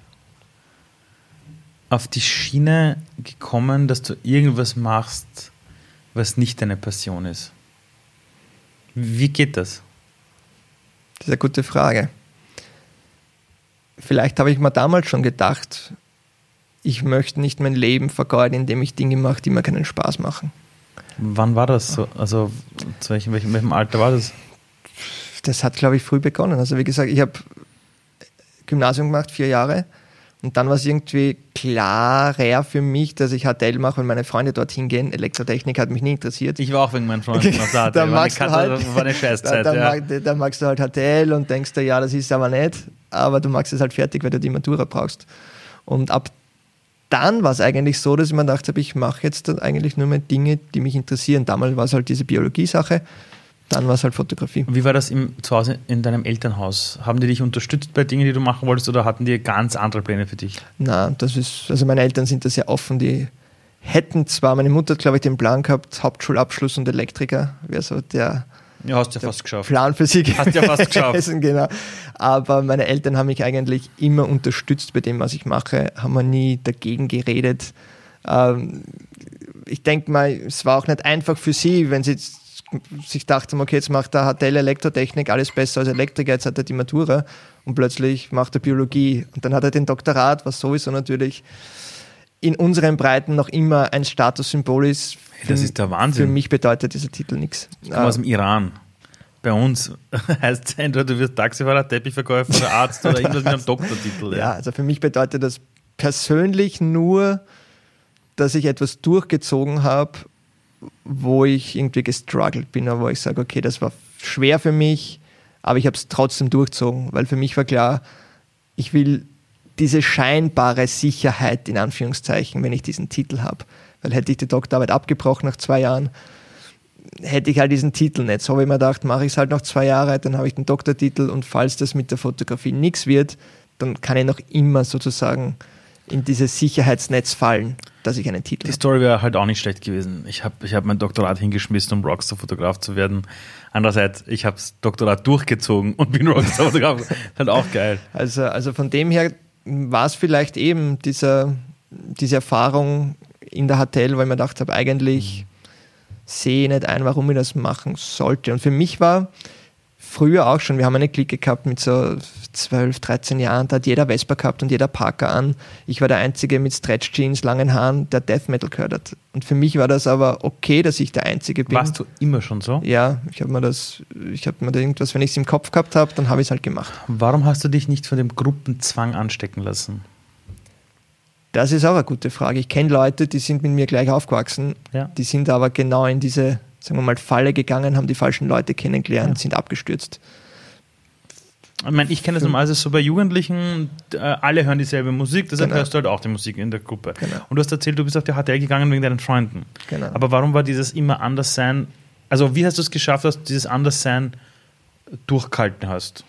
auf die Schiene gekommen, dass du irgendwas machst, was nicht deine Passion ist? Wie geht das? Das ist eine gute Frage. Vielleicht habe ich mir damals schon gedacht, ich möchte nicht mein Leben vergeuden, indem ich Dinge mache, die mir keinen Spaß machen. Wann war das so? Also, zu welchem, welchem, welchem Alter war das? Das hat, glaube ich, früh begonnen. Also, wie gesagt, ich habe Gymnasium gemacht, vier Jahre. Und dann war es irgendwie klarer für mich, dass ich HTL mache und meine Freunde dorthin gehen. Elektrotechnik hat mich nie interessiert. Ich war auch wegen meinen Freunden der da HTL. magst du halt, war eine Scheißzeit. Da, ja. mag, da magst du halt HTL und denkst dir, ja, das ist aber nicht. Aber du magst es halt fertig, weil du die Matura brauchst. Und ab dann war es eigentlich so, dass ich mir gedacht habe, ich mache jetzt eigentlich nur mehr Dinge, die mich interessieren. Damals war es halt diese Biologie-Sache, dann war es halt Fotografie. Wie war das im, zu Hause in deinem Elternhaus? Haben die dich unterstützt bei Dingen, die du machen wolltest, oder hatten die ganz andere Pläne für dich? Na, das ist, also meine Eltern sind da sehr offen, die hätten zwar, meine Mutter hat, glaube ich, den Plan gehabt, Hauptschulabschluss und Elektriker, wäre so der Ja, hast ja fast geschafft. Plan für sie Hast ja fast geschafft. genau. Aber meine Eltern haben mich eigentlich immer unterstützt bei dem, was ich mache, haben mir nie dagegen geredet. Ähm, ich denke mal, es war auch nicht einfach für sie, wenn sie jetzt sich dachten, okay, jetzt macht er HTL Elektrotechnik, alles besser als Elektriker, jetzt hat er die Matura und plötzlich macht er Biologie und dann hat er den Doktorat, was sowieso natürlich in unseren Breiten noch immer ein Statussymbol ist. Das Für- ist der Wahnsinn. Für mich bedeutet dieser Titel nichts. Ich komme aus dem Iran. Bei uns heißt es entweder du wirst Taxifahrer, Teppichverkäufer oder Arzt oder irgendwas mit einem Doktortitel. Ja, also für mich bedeutet das persönlich nur, dass ich etwas durchgezogen habe, wo ich irgendwie gestruggelt bin, aber wo ich sage, okay, das war schwer für mich, aber ich habe es trotzdem durchzogen, weil für mich war klar, ich will diese scheinbare Sicherheit in Anführungszeichen, wenn ich diesen Titel habe. Weil hätte ich die Doktorarbeit abgebrochen nach zwei Jahren, hätte ich halt diesen Titel nicht. So habe ich mir gedacht, mache ich es halt noch zwei Jahre, dann habe ich den Doktortitel und falls das mit der Fotografie nichts wird, dann kann ich noch immer sozusagen in dieses Sicherheitsnetz fallen, dass ich einen Titel Die habe. Story wäre halt auch nicht schlecht gewesen. Ich habe ich hab mein Doktorat hingeschmissen, um Rockstar-Fotograf zu werden. Andererseits, ich habe das Doktorat durchgezogen und bin Rockstar-Fotograf. halt auch geil. Also, also von dem her war es vielleicht eben dieser, diese Erfahrung in der HTL, weil ich mir gedacht habe, eigentlich sehe ich nicht ein, warum ich das machen sollte. Und für mich war früher auch schon, wir haben eine Clique gehabt mit so 12, 13 Jahren, da hat jeder Vespa gehabt und jeder Parker an. Ich war der Einzige mit Stretch Jeans, langen Haaren, der Death Metal gehört hat. Und für mich war das aber okay, dass ich der Einzige bin. Warst du immer schon so? Ja, ich habe mir das, ich habe mir irgendwas, wenn ich es im Kopf gehabt habe, dann habe ich es halt gemacht. Warum hast du dich nicht von dem Gruppenzwang anstecken lassen? Das ist auch eine gute Frage. Ich kenne Leute, die sind mit mir gleich aufgewachsen, Ja. die sind aber genau in diese, sagen wir mal, Falle gegangen, haben die falschen Leute kennengelernt, Ja. sind abgestürzt. Ich meine, ich kenne das normalerweise so bei Jugendlichen, äh, alle hören dieselbe Musik, deshalb Genau. hörst du halt auch die Musik in der Gruppe. Genau. Und du hast erzählt, du bist auf die HTL gegangen wegen deinen Freunden. Genau. Aber warum war dieses immer Anderssein, also wie hast du es geschafft, dass du dieses Anderssein durchgehalten hast?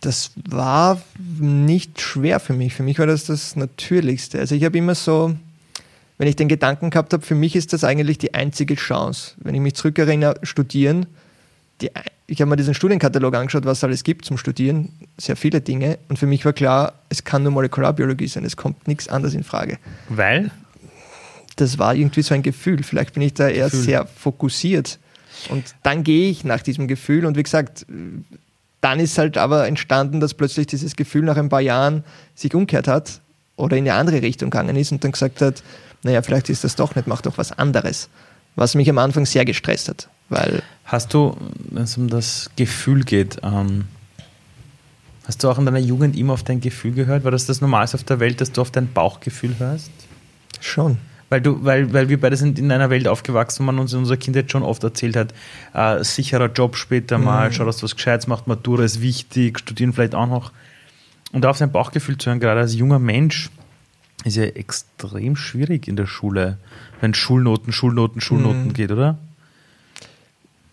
Das war nicht schwer für mich. Für mich war das das Natürlichste. Also ich habe immer so, wenn ich den Gedanken gehabt habe, für mich ist das eigentlich die einzige Chance. Wenn ich mich zurückerinnere, studieren, die, ich habe mir diesen Studienkatalog angeschaut, was es alles gibt zum Studieren, sehr viele Dinge. Und für mich war klar, es kann nur Molekularbiologie sein, es kommt nichts anderes in Frage. Weil? Das war irgendwie so ein Gefühl. Vielleicht bin ich da eher Gefühl. sehr fokussiert. Und dann gehe ich nach diesem Gefühl und wie gesagt, dann ist halt aber entstanden, dass plötzlich dieses Gefühl nach ein paar Jahren sich umkehrt hat oder in eine andere Richtung gegangen ist und dann gesagt hat, naja, vielleicht ist das doch nicht, mach doch was anderes. Was mich am Anfang sehr gestresst hat, weil Hast du, wenn es um das Gefühl geht, ähm, hast du auch in deiner Jugend immer auf dein Gefühl gehört? War das das Normalste auf der Welt, dass du auf dein Bauchgefühl hörst? schon. Weil, du, weil, weil wir beide sind in einer Welt aufgewachsen, wo man uns in unserer Kindheit schon oft erzählt hat, äh, sicherer Job später mal, schau, dass du was Gescheites machst, Matura ist wichtig, studieren vielleicht auch noch. Und da auf sein Bauchgefühl zu hören, gerade als junger Mensch, ist ja extrem schwierig in der Schule, wenn Schulnoten, Schulnoten, Schulnoten geht, oder?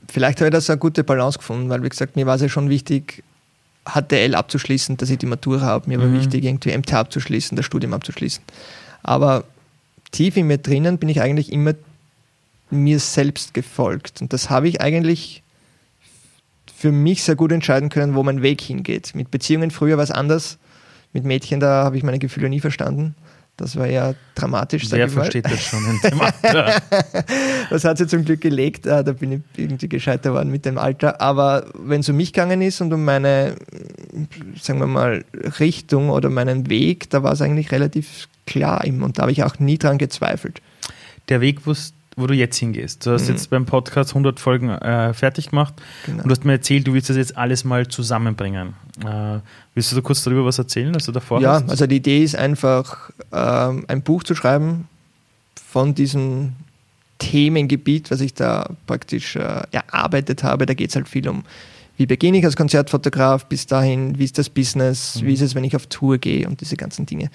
Vielleicht habe ich das eine gute Balance gefunden, weil wie gesagt, mir war es ja schon wichtig, HTL abzuschließen, dass ich die Matura habe. Mir war Mhm. wichtig, irgendwie MT abzuschließen, das Studium abzuschließen. Aber tief in mir drinnen bin ich eigentlich immer mir selbst gefolgt. Und das habe ich eigentlich für mich sehr gut entscheiden können, wo mein Weg hingeht. Mit Beziehungen früher war es anders. Mit Mädchen, da habe ich meine Gefühle nie verstanden. Das war ja dramatisch. Wer versteht das schon in dem Alter? das hat sie zum Glück gelegt. Ah, da bin ich irgendwie gescheiter worden mit dem Alter. Aber wenn es um mich gegangen ist und um meine, sagen wir mal, Richtung oder meinen Weg, da war es eigentlich relativ klar ihm. Und da habe ich auch nie dran gezweifelt. Der Weg, wo wo du jetzt hingehst. Du hast mhm. jetzt beim Podcast 100 Folgen äh, fertig gemacht genau. und du hast mir erzählt, du willst das jetzt alles mal zusammenbringen. Äh, willst du da kurz darüber was erzählen, was du davor ja, hast? also die Idee ist einfach, ähm, ein Buch zu schreiben von diesem Themengebiet, was ich da praktisch äh, erarbeitet habe. Da geht es halt viel um wie beginne ich als Konzertfotograf, bis dahin, wie ist das Business, mhm. wie ist es, wenn ich auf Tour gehe und diese ganzen Dinge.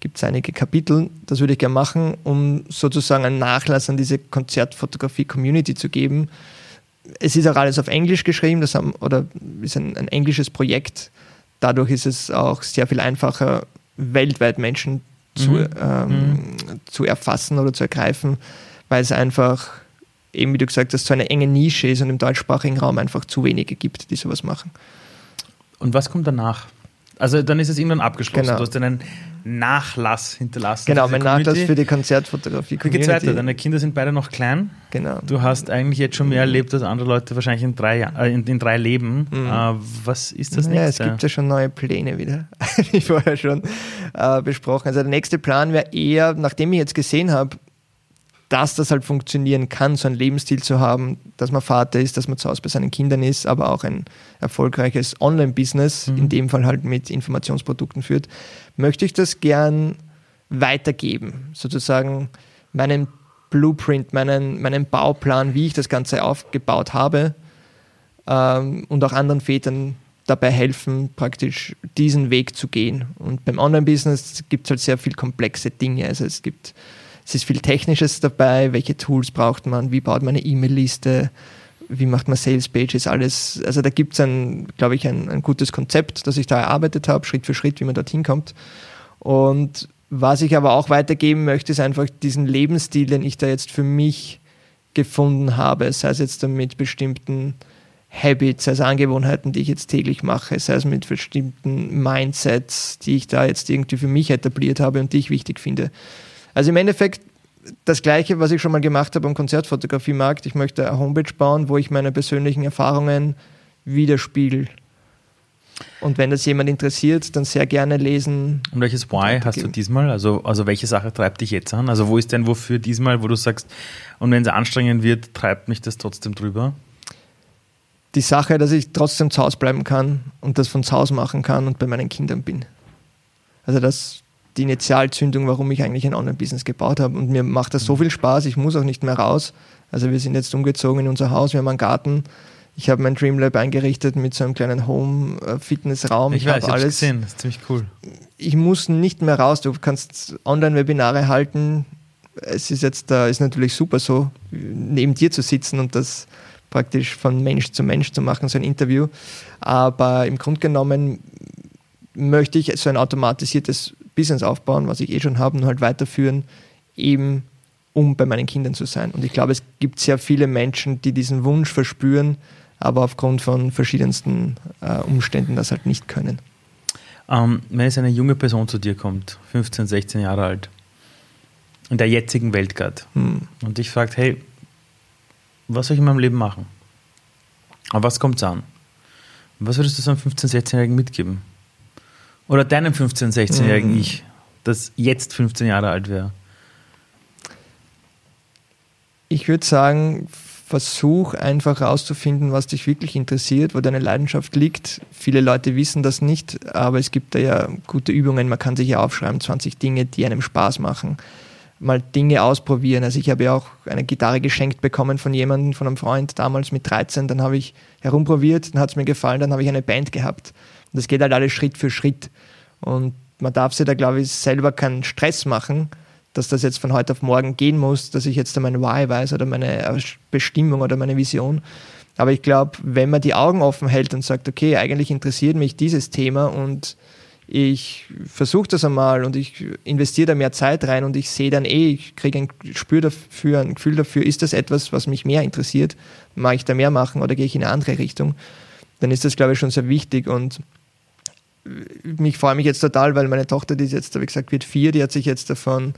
Gibt es einige Kapitel, das würde ich gerne machen, um sozusagen einen Nachlass an diese Konzertfotografie-Community zu geben. Es ist auch alles auf Englisch geschrieben, das haben, oder ist ein, ein englisches Projekt. Dadurch ist es auch sehr viel einfacher, weltweit Menschen zu, mhm. Ähm, mhm. zu erfassen oder zu ergreifen, weil es einfach eben wie du gesagt hast, so eine enge Nische ist und im deutschsprachigen Raum einfach zu wenige gibt, die sowas machen. Und was kommt danach? Also dann ist es irgendwann abgeschlossen. Genau. Du hast einen Nachlass hinterlassen. Genau, mein Nachlass für die Konzertfotografie. Wie geht's weiter? Deine Kinder sind beide noch klein. Genau. Du hast eigentlich jetzt schon mehr erlebt als andere Leute wahrscheinlich in drei, äh, in, in, drei Leben. Mhm. Äh, was ist das ja, nächste? Es gibt ja schon neue Pläne wieder, wie vorher schon äh, besprochen. Also der nächste Plan wäre eher, nachdem ich jetzt gesehen habe, dass das halt funktionieren kann, so ein Lebensstil zu haben, dass man Vater ist, dass man zu Hause bei seinen Kindern ist, aber auch ein erfolgreiches Online-Business, mhm. in dem Fall halt mit Informationsprodukten führt, möchte ich das gern weitergeben, sozusagen meinen Blueprint, meinen, meinen Bauplan, wie ich das Ganze aufgebaut habe ähm, und auch anderen Vätern dabei helfen, praktisch diesen Weg zu gehen. Und beim Online-Business gibt es halt sehr viel komplexe Dinge. Also es gibt es ist viel Technisches dabei, welche Tools braucht man, wie baut man eine E-Mail-Liste, wie macht man Sales Pages, alles. Also da gibt es ein, glaube ich, ein, ein gutes Konzept, das ich da erarbeitet habe, Schritt für Schritt, wie man dorthin kommt. Und was ich aber auch weitergeben möchte, ist einfach diesen Lebensstil, den ich da jetzt für mich gefunden habe, sei es jetzt mit bestimmten Habits, also Angewohnheiten, die ich jetzt täglich mache, sei es mit bestimmten Mindsets, die ich da jetzt irgendwie für mich etabliert habe und die ich wichtig finde. Also im Endeffekt das Gleiche, was ich schon mal gemacht habe am Konzertfotografiemarkt. Ich möchte eine Homepage bauen, wo ich meine persönlichen Erfahrungen widerspiegel. Und wenn das jemand interessiert, dann sehr gerne lesen. Und welches Why hast du diesmal? Also, also welche Sache treibt dich jetzt an? Also wo ist denn wofür diesmal, wo du sagst, und wenn es anstrengend wird, treibt mich das trotzdem drüber? Die Sache, dass ich trotzdem zu Hause bleiben kann und das von zu Hause machen kann und bei meinen Kindern bin. Also das, die Initialzündung, warum ich eigentlich ein Online-Business gebaut habe. Und mir macht das so viel Spaß, ich muss auch nicht mehr raus. Also wir sind jetzt umgezogen in unser Haus, wir haben einen Garten. Ich habe mein Dreamlab eingerichtet mit so einem kleinen Home-Fitnessraum. Ich, ich weiß, ich alles gesehen, das ist ziemlich cool. Ich muss nicht mehr raus, du kannst Online-Webinare halten. Es ist jetzt, da ist natürlich super so, neben dir zu sitzen und das praktisch von Mensch zu Mensch zu machen, so ein Interview. Aber im Grunde genommen möchte ich so ein automatisiertes Business aufbauen, was ich eh schon habe, und halt weiterführen, eben um bei meinen Kindern zu sein. Und ich glaube, es gibt sehr viele Menschen, die diesen Wunsch verspüren, aber aufgrund von verschiedensten äh, Umständen das halt nicht können. Ähm, wenn jetzt eine junge Person zu dir kommt, 15, 16 Jahre alt, in der jetzigen Welt gerade, hm. und dich fragt, hey, was soll ich in meinem Leben machen? Aber was kommt es an? Was würdest du so einem 15-, 16-Jährigen mitgeben? Oder deinem 15-, 16-jährigen mhm. Ich, das jetzt 15 Jahre alt wäre? Ich würde sagen, versuch einfach herauszufinden, was dich wirklich interessiert, wo deine Leidenschaft liegt. Viele Leute wissen das nicht, aber es gibt da ja gute Übungen. Man kann sich ja aufschreiben, 20 Dinge, die einem Spaß machen. Mal Dinge ausprobieren. Also ich habe ja auch eine Gitarre geschenkt bekommen von jemandem, von einem Freund, damals mit 13. Dann habe ich herumprobiert, dann hat es mir gefallen, dann habe ich eine Band gehabt. Und das geht halt alles Schritt für Schritt. Und man darf sich da, glaube ich, selber keinen Stress machen, dass das jetzt von heute auf morgen gehen muss, dass ich jetzt da mein Why weiß oder meine Bestimmung oder meine Vision. Aber ich glaube, wenn man die Augen offen hält und sagt, okay, eigentlich interessiert mich dieses Thema und ich versuche das einmal und ich investiere da mehr Zeit rein und ich sehe dann eh, ich kriege ein Gespür dafür, ein Gefühl dafür, ist das etwas, was mich mehr interessiert? Mag ich da mehr machen oder gehe ich in eine andere Richtung? dann ist das, glaube ich, schon sehr wichtig und mich freue mich jetzt total, weil meine Tochter, die ist jetzt, wie gesagt, wird vier, die hat sich jetzt davon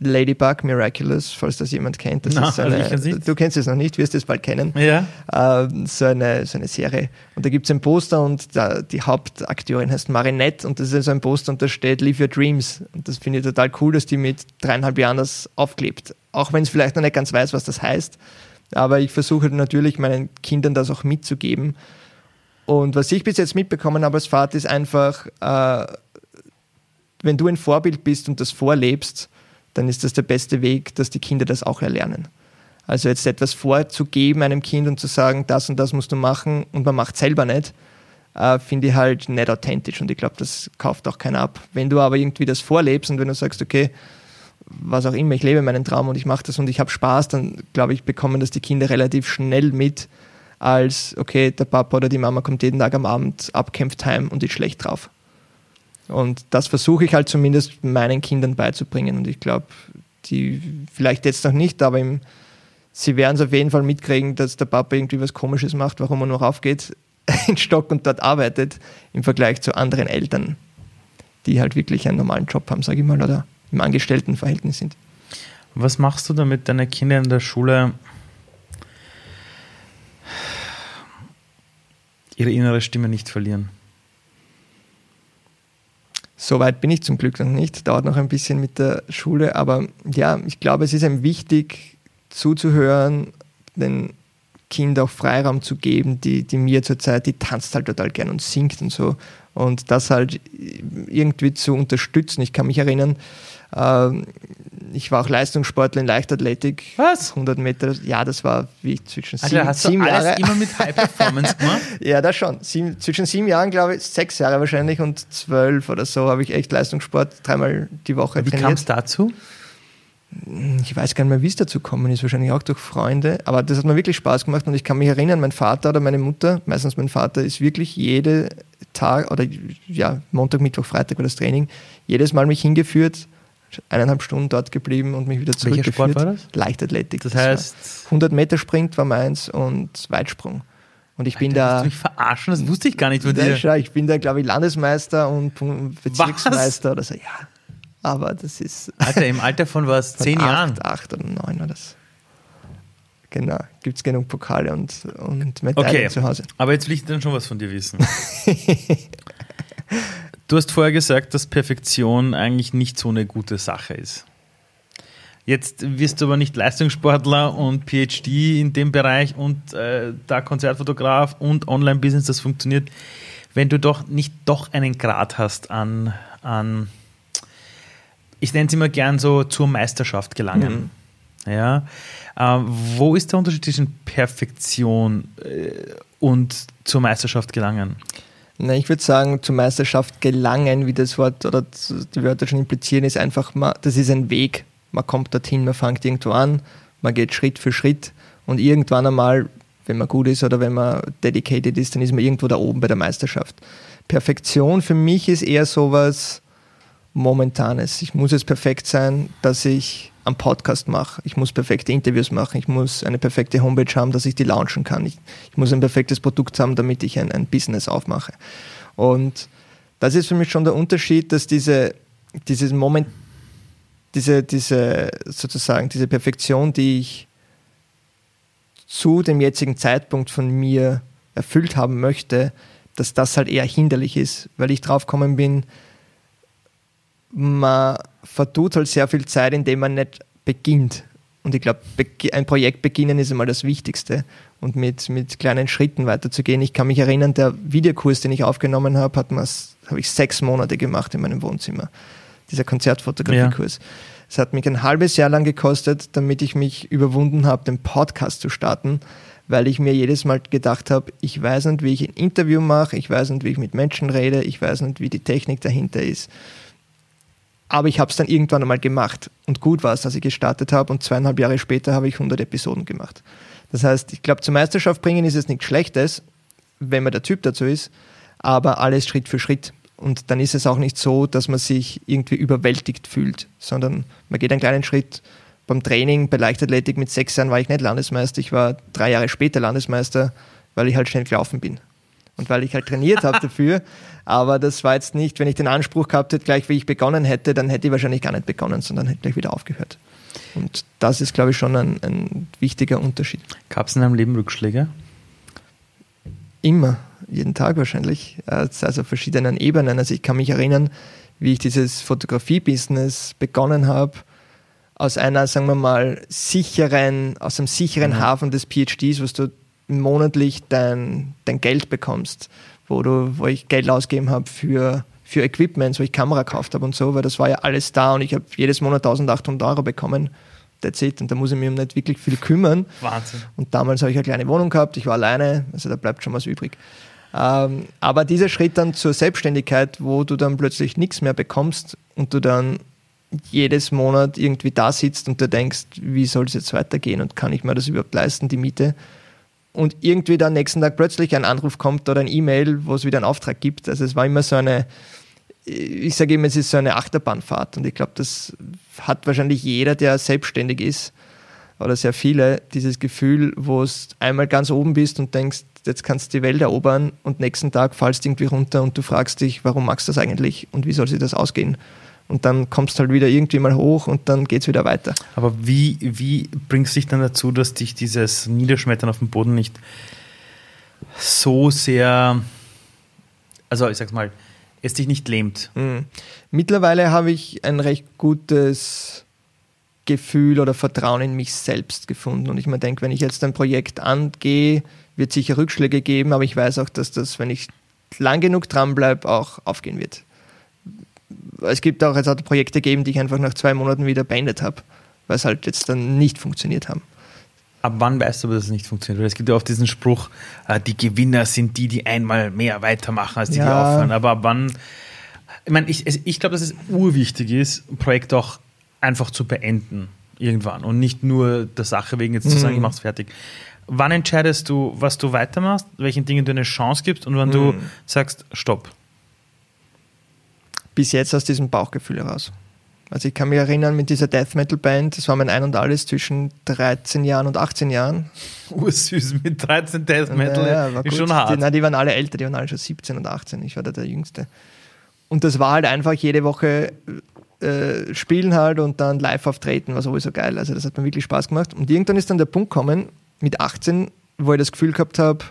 Ladybug Miraculous, falls das jemand kennt. Das Na, ist eine, also du kennst es noch nicht, wirst es bald kennen. Ja. Äh, so, eine, so eine Serie. Und da gibt es ein Poster und da, die Hauptakteurin heißt Marinette und das ist so ein Poster und da steht Live Your Dreams. Und das finde ich total cool, dass die mit dreieinhalb Jahren das aufklebt. Auch wenn es vielleicht noch nicht ganz weiß, was das heißt. Aber ich versuche natürlich meinen Kindern das auch mitzugeben. Und was ich bis jetzt mitbekommen habe als Vater ist einfach, äh, wenn du ein Vorbild bist und das vorlebst, dann ist das der beste Weg, dass die Kinder das auch erlernen. Also jetzt etwas vorzugeben einem Kind und zu sagen, das und das musst du machen und man macht selber nicht, äh, finde ich halt nicht authentisch und ich glaube, das kauft auch keiner ab. Wenn du aber irgendwie das vorlebst und wenn du sagst, okay, was auch immer, ich lebe meinen Traum und ich mache das und ich habe Spaß, dann glaube ich, bekommen das die Kinder relativ schnell mit, als okay, der Papa oder die Mama kommt jeden Tag am Abend, abkämpft heim und ist schlecht drauf. Und das versuche ich halt zumindest meinen Kindern beizubringen. Und ich glaube, die vielleicht jetzt noch nicht, aber im, sie werden es auf jeden Fall mitkriegen, dass der Papa irgendwie was Komisches macht, warum er nur raufgeht in Stock und dort arbeitet, im Vergleich zu anderen Eltern, die halt wirklich einen normalen Job haben, sage ich mal, oder im Angestelltenverhältnis sind. Was machst du, damit deine Kinder in der Schule ihre innere Stimme nicht verlieren? So weit bin ich zum Glück noch nicht. Dauert noch ein bisschen mit der Schule. Aber ja, ich glaube, es ist einem wichtig zuzuhören, den Kind auch Freiraum zu geben. Die, die mir zurzeit, die tanzt halt total gern und singt und so. Und das halt irgendwie zu unterstützen. Ich kann mich erinnern, ich war auch Leistungssportler in Leichtathletik. Was? 100 Meter. Ja, das war wie zwischen Alter, sieben, hast du sieben alles Jahre. immer mit High Performance gemacht? Ja, das schon. Sieben, zwischen sieben Jahren, glaube ich, sechs Jahre wahrscheinlich und zwölf oder so habe ich echt Leistungssport dreimal die Woche Wie kam trainiert. es dazu? Ich weiß gar nicht mehr, wie es dazu gekommen ist, wahrscheinlich auch durch Freunde, aber das hat mir wirklich Spaß gemacht und ich kann mich erinnern, mein Vater oder meine Mutter, meistens mein Vater, ist wirklich jede Tag oder ja, Montag, Mittwoch, Freitag war das Training, jedes Mal mich hingeführt, eineinhalb Stunden dort geblieben und mich wieder Welcher zurückgeführt. Sport war das? Leichtathletik. Das heißt, 100 Meter Sprint war meins und Weitsprung. Und ich bin Alter, da. willst du mich verarschen? Das wusste ich gar nicht von Ja, dir. schau, ich bin da, glaube ich, Landesmeister und Bezirksmeister oder so. Ja, aber das ist Alter, im Alter von was? von Zehn acht, Jahren? Acht oder neun oder so. Genau, gibt es genug Pokale und, und Medaillen Okay, zu Hause. aber jetzt will ich dann schon was von dir wissen. du hast vorher gesagt, dass Perfektion eigentlich nicht so eine gute Sache ist. Jetzt wirst du aber nicht Leistungssportler und PhD in dem Bereich und äh, da Konzertfotograf und Online-Business, das funktioniert, wenn du doch nicht doch einen Grad hast an, an ich nenne es immer gern so zur Meisterschaft gelangen. Ja, ähm, wo ist der Unterschied zwischen Perfektion äh, und zur Meisterschaft gelangen? Na, ich würde sagen, zur Meisterschaft gelangen, wie das Wort oder die Wörter schon implizieren, ist einfach mal, das ist ein Weg. Man kommt dorthin, man fängt irgendwo an, man geht Schritt für Schritt und irgendwann einmal, wenn man gut ist oder wenn man dedicated ist, dann ist man irgendwo da oben bei der Meisterschaft. Perfektion für mich ist eher sowas Momentanes. Ich muss jetzt perfekt sein, dass ich einen Podcast mache. Ich muss perfekte Interviews machen. Ich muss eine perfekte Homepage haben, dass ich die launchen kann. Ich, ich muss ein perfektes Produkt haben, damit ich ein, ein Business aufmache. Und das ist für mich schon der Unterschied, dass diese, dieses Moment, diese, diese sozusagen diese Perfektion, die ich zu dem jetzigen Zeitpunkt von mir erfüllt haben möchte, dass das halt eher hinderlich ist, weil ich drauf gekommen bin, man vertut halt sehr viel Zeit, indem man nicht beginnt. Und ich glaube, ein Projekt beginnen ist einmal das Wichtigste und mit, mit kleinen Schritten weiterzugehen. Ich kann mich erinnern, der Videokurs, den ich aufgenommen habe, hat habe ich sechs Monate gemacht in meinem Wohnzimmer. Dieser Konzertfotografiekurs. Es hat mich ein halbes Jahr lang gekostet, damit ich mich überwunden habe, den Podcast zu starten, weil ich mir jedes Mal gedacht habe, ich weiß nicht, wie ich ein Interview mache, ich weiß nicht, wie ich mit Menschen rede, ich weiß nicht, wie die Technik dahinter ist. Aber ich habe es dann irgendwann einmal gemacht und gut war es, dass ich gestartet habe und zweieinhalb Jahre später habe ich 100 Episoden gemacht. Das heißt, ich glaube, zur Meisterschaft bringen ist es nichts Schlechtes, wenn man der Typ dazu ist, aber alles Schritt für Schritt. Und dann ist es auch nicht so, dass man sich irgendwie überwältigt fühlt, sondern man geht einen kleinen Schritt. Beim Training, bei Leichtathletik mit sechs Jahren war ich nicht Landesmeister, ich war drei Jahre später Landesmeister, weil ich halt schnell gelaufen bin. Und weil ich halt trainiert habe dafür. Aber das war jetzt nicht, wenn ich den Anspruch gehabt hätte, gleich wie ich begonnen hätte, dann hätte ich wahrscheinlich gar nicht begonnen, sondern hätte gleich wieder aufgehört. Und das ist, glaube ich, schon ein, ein wichtiger Unterschied. Gab es in deinem Leben Rückschläge? Immer, jeden Tag wahrscheinlich. Also verschiedenen Ebenen. Also ich kann mich erinnern, wie ich dieses Fotografie-Business begonnen habe, aus einer, sagen wir mal, sicheren, aus einem sicheren mhm. Hafen des PhDs, was du monatlich dein, dein Geld bekommst, wo du, wo ich Geld ausgegeben habe für, für Equipment, wo ich Kamera gekauft habe und so, weil das war ja alles da und ich habe jedes Monat 1800 Euro bekommen. That's it. Und da muss ich mich um nicht wirklich viel kümmern. Wahnsinn. Und damals habe ich eine kleine Wohnung gehabt, ich war alleine, also da bleibt schon was übrig. Ähm, aber dieser Schritt dann zur Selbstständigkeit, wo du dann plötzlich nichts mehr bekommst und du dann jedes Monat irgendwie da sitzt und du denkst, wie soll es jetzt weitergehen und kann ich mir das überhaupt leisten, die Miete? Und irgendwie dann nächsten Tag plötzlich ein Anruf kommt oder ein E-Mail, wo es wieder einen Auftrag gibt. Also es war immer so eine, ich sage immer, es ist so eine Achterbahnfahrt und ich glaube, das hat wahrscheinlich jeder, der selbstständig ist oder sehr viele, dieses Gefühl, wo es einmal ganz oben bist und denkst, jetzt kannst du die Welt erobern und nächsten Tag fallst du irgendwie runter und du fragst dich, warum magst du das eigentlich und wie soll sich das ausgehen? Und dann kommst du halt wieder irgendwie mal hoch und dann geht es wieder weiter. Aber wie, wie bringst du dich dann dazu, dass dich dieses Niederschmettern auf dem Boden nicht so sehr, also ich sag's mal, es dich nicht lähmt? Mhm. Mittlerweile habe ich ein recht gutes Gefühl oder Vertrauen in mich selbst gefunden und ich mir denke, wenn ich jetzt ein Projekt angehe, wird sicher Rückschläge geben, aber ich weiß auch, dass das, wenn ich lang genug dranbleibe, auch aufgehen wird es gibt auch jetzt auch Projekte gegeben, die ich einfach nach zwei Monaten wieder beendet habe, weil es halt jetzt dann nicht funktioniert haben. Ab wann weißt du, dass es nicht funktioniert? Weil es gibt ja oft diesen Spruch, äh, die Gewinner sind die, die einmal mehr weitermachen, als die, ja. die aufhören. Aber ab wann, ich meine, ich, ich glaube, dass es urwichtig ist, ein Projekt auch einfach zu beenden, irgendwann. Und nicht nur der Sache wegen jetzt mhm. zu sagen, ich mach's fertig. Wann entscheidest du, was du weitermachst, welchen Dingen du eine Chance gibst und wann mhm. du sagst, stopp? Bis jetzt aus diesem Bauchgefühl heraus. Also ich kann mich erinnern mit dieser Death Metal Band, das war mein Ein und Alles zwischen 13 Jahren und 18 Jahren. Ursüß mit 13 Death Metal, ja, ja, ist schon hart. Die, nein, die waren alle älter, die waren alle schon 17 und 18, ich war da der Jüngste. Und das war halt einfach jede Woche äh, spielen halt und dann live auftreten, war sowieso geil. Also das hat mir wirklich Spaß gemacht. Und irgendwann ist dann der Punkt gekommen, mit 18, wo ich das Gefühl gehabt habe,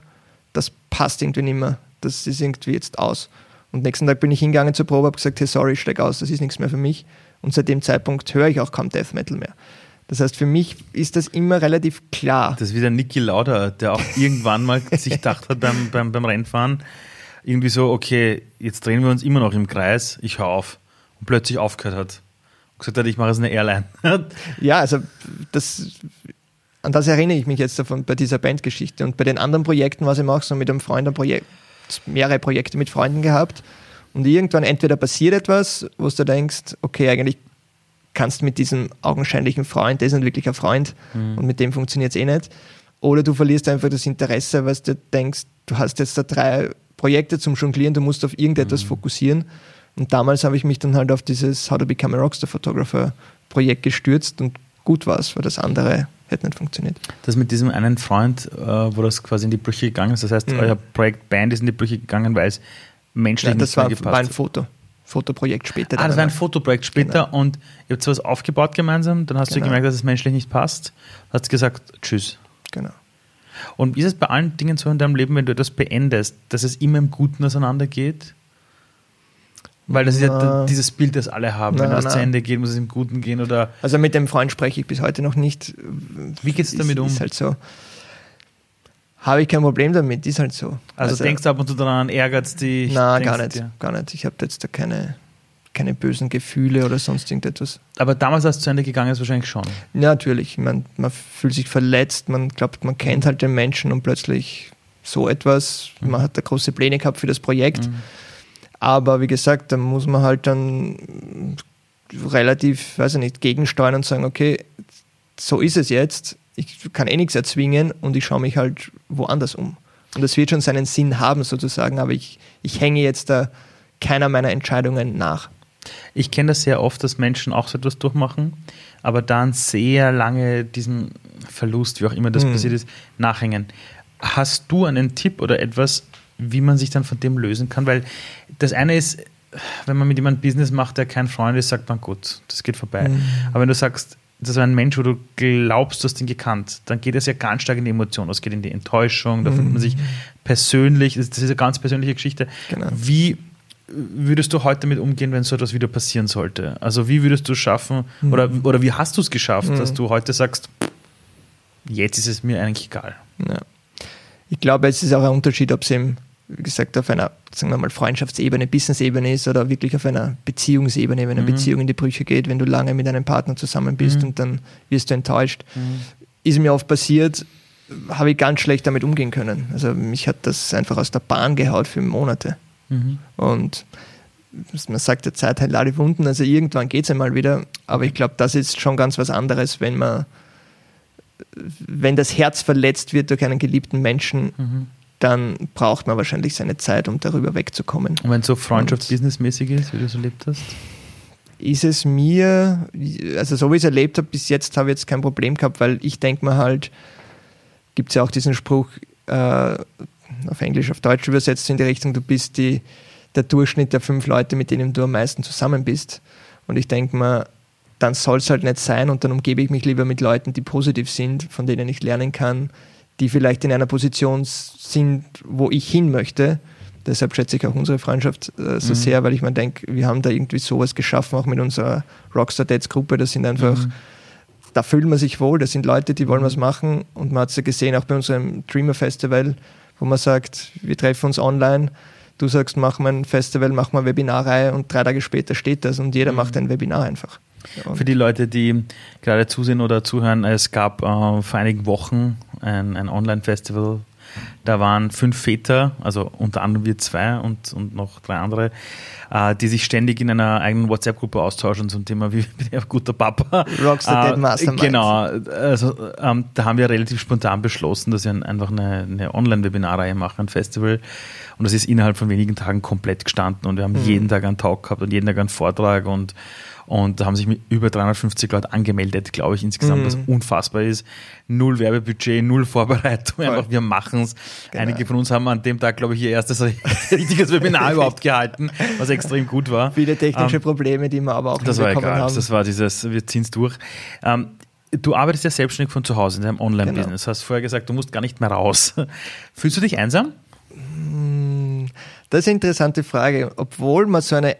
das passt irgendwie nicht mehr. Das ist irgendwie jetzt aus. Und nächsten Tag bin ich hingegangen zur Probe, habe gesagt, hey, sorry, ich steig aus, das ist nichts mehr für mich. Und seit dem Zeitpunkt höre ich auch kaum Death Metal mehr. Das heißt, für mich ist das immer relativ klar. Das ist wie der Niki Lauda, der auch irgendwann mal sich gedacht hat beim, beim, beim Rennfahren, irgendwie so, okay, jetzt drehen wir uns immer noch im Kreis, ich höre auf. Und plötzlich aufgehört hat. Und gesagt hat, ich mache jetzt eine Airline. ja, also das, an das erinnere ich mich jetzt davon bei dieser Bandgeschichte. Und bei den anderen Projekten es immer auch so mit einem Freund ein Projekt, mehrere Projekte mit Freunden gehabt und irgendwann entweder passiert etwas, wo du denkst, okay, eigentlich kannst du mit diesem augenscheinlichen Freund, der ist nicht wirklich ein Freund mhm. und mit dem funktioniert es eh nicht, oder du verlierst einfach das Interesse, weil du denkst, du hast jetzt da drei Projekte zum Jonglieren, du musst auf irgendetwas mhm. fokussieren. Und damals habe ich mich dann halt auf dieses How to Become a Rockstar Photographer Projekt gestürzt und gut war es, weil das andere hätte nicht funktioniert. Das mit diesem einen Freund, äh, wo das quasi in die Brüche gegangen ist, das heißt, mhm. euer Projekt Band ist in die Brüche gegangen, weil es menschlich ja, das nicht war, gepasst war ein Foto. Fotoprojekt später. Ah, das war ein Fotoprojekt später genau. und ihr habt sowas aufgebaut gemeinsam, dann hast genau. du gemerkt, dass es menschlich nicht passt, hast gesagt, tschüss. Genau. Und ist es bei allen Dingen so in deinem Leben, wenn du etwas beendest, dass es immer im Guten auseinandergeht? Weil das ist ja dieses Bild, das alle haben. Na, Wenn das zu Ende geht, muss es im Guten gehen oder. Also mit dem Freund spreche ich bis heute noch nicht. Wie geht es damit um? Ist halt so. Habe ich kein Problem damit, ist halt so. Also, also denkst du ab und zu daran, ärgert es dich? Nein, gar nicht, dir? gar nicht. Ich habe jetzt da keine, keine bösen Gefühle oder sonst irgendetwas. Aber damals, als es zu Ende gegangen ist, wahrscheinlich schon. Ja, natürlich. Man, man fühlt sich verletzt, man glaubt, man kennt halt den Menschen und plötzlich so etwas. Mhm. Man hat da große Pläne gehabt für das Projekt. Mhm aber wie gesagt, da muss man halt dann relativ, weiß ich nicht, gegensteuern und sagen, okay, so ist es jetzt. Ich kann eh nichts erzwingen und ich schaue mich halt woanders um. Und das wird schon seinen Sinn haben sozusagen, aber ich, ich hänge jetzt da keiner meiner Entscheidungen nach. Ich kenne das sehr oft, dass Menschen auch so etwas durchmachen, aber dann sehr lange diesen Verlust, wie auch immer das hm. passiert ist, nachhängen. Hast du einen Tipp oder etwas, wie man sich dann von dem lösen kann, weil das eine ist, wenn man mit jemandem Business macht, der kein Freund ist, sagt man, gut, das geht vorbei. Mhm. Aber wenn du sagst, das ist ein Mensch, wo du glaubst, du hast ihn gekannt, dann geht es ja ganz stark in die Emotion, es geht in die Enttäuschung, da mhm. findet man sich persönlich, das ist eine ganz persönliche Geschichte. Genau. Wie würdest du heute damit umgehen, wenn so etwas wieder passieren sollte? Also wie würdest du es schaffen mhm. oder, oder wie hast du es geschafft, mhm. dass du heute sagst, jetzt ist es mir eigentlich egal? Ja. Ich glaube, es ist auch ein Unterschied, ob es im wie gesagt, auf einer, sagen wir mal, Freundschaftsebene, Business-Ebene ist oder wirklich auf einer Beziehungsebene, wenn eine mhm. Beziehung in die Brüche geht, wenn du lange mit einem Partner zusammen bist mhm. und dann wirst du enttäuscht. Mhm. Ist mir oft passiert, habe ich ganz schlecht damit umgehen können. Also mich hat das einfach aus der Bahn gehaut für Monate. Mhm. Und man sagt, der Zeit heilt alle Wunden, also irgendwann geht es einmal wieder, aber ich glaube, das ist schon ganz was anderes, wenn man wenn das Herz verletzt wird durch einen geliebten Menschen, mhm dann braucht man wahrscheinlich seine Zeit, um darüber wegzukommen. Und wenn es so Freundschaft-Businessmäßig ist, wie du es erlebt hast? Ist es mir, also so wie ich es erlebt habe, bis jetzt habe ich jetzt kein Problem gehabt, weil ich denke mir halt, gibt es ja auch diesen Spruch, äh, auf Englisch, auf Deutsch übersetzt in die Richtung, du bist die, der Durchschnitt der fünf Leute, mit denen du am meisten zusammen bist. Und ich denke mir, dann soll es halt nicht sein und dann umgebe ich mich lieber mit Leuten, die positiv sind, von denen ich lernen kann, die vielleicht in einer Position sind, wo ich hin möchte. Deshalb schätze ich auch unsere Freundschaft äh, so mhm. sehr, weil ich mir denke, wir haben da irgendwie sowas geschaffen, auch mit unserer Rockstar Dads Gruppe. Das sind einfach, mhm. da fühlt man sich wohl, das sind Leute, die wollen mhm. was machen. Und man hat es ja gesehen, auch bei unserem Dreamer Festival, wo man sagt, wir treffen uns online. Du sagst, mach mal ein Festival, mach mal eine Webinarreihe und drei Tage später steht das und jeder mhm. macht ein Webinar einfach. Für die Leute, die gerade zusehen oder zuhören, es gab äh, vor einigen Wochen ein, ein Online-Festival. Da waren fünf Väter, also unter anderem wir zwei und, und noch drei andere, äh, die sich ständig in einer eigenen WhatsApp-Gruppe austauschen zum Thema, wie bin ich ein guter Papa. Rockstar äh, Dead Mastermind. Genau, also ähm, da haben wir relativ spontan beschlossen, dass wir einfach eine, eine Online-Webinarreihe machen, ein Festival. Und das ist innerhalb von wenigen Tagen komplett gestanden und wir haben mhm. jeden Tag einen Talk gehabt und jeden Tag einen Vortrag und und da haben sich über 350 Leute angemeldet, glaube ich, insgesamt, mhm. was unfassbar ist. Null Werbebudget, null Vorbereitung, Voll. einfach wir machen es. Genau. Einige von uns haben an dem Tag, glaube ich, ihr erstes richtiges Webinar überhaupt gehalten, was extrem gut war. Viele technische ähm, Probleme, die wir aber auch das war egal. haben. Das war dieses, wir ziehen es durch. Ähm, Du arbeitest ja selbstständig von zu Hause in deinem Online-Business. Genau. Du hast vorher gesagt, du musst gar nicht mehr raus. Fühlst du dich einsam? Hm, das ist eine interessante Frage. Obwohl man so eine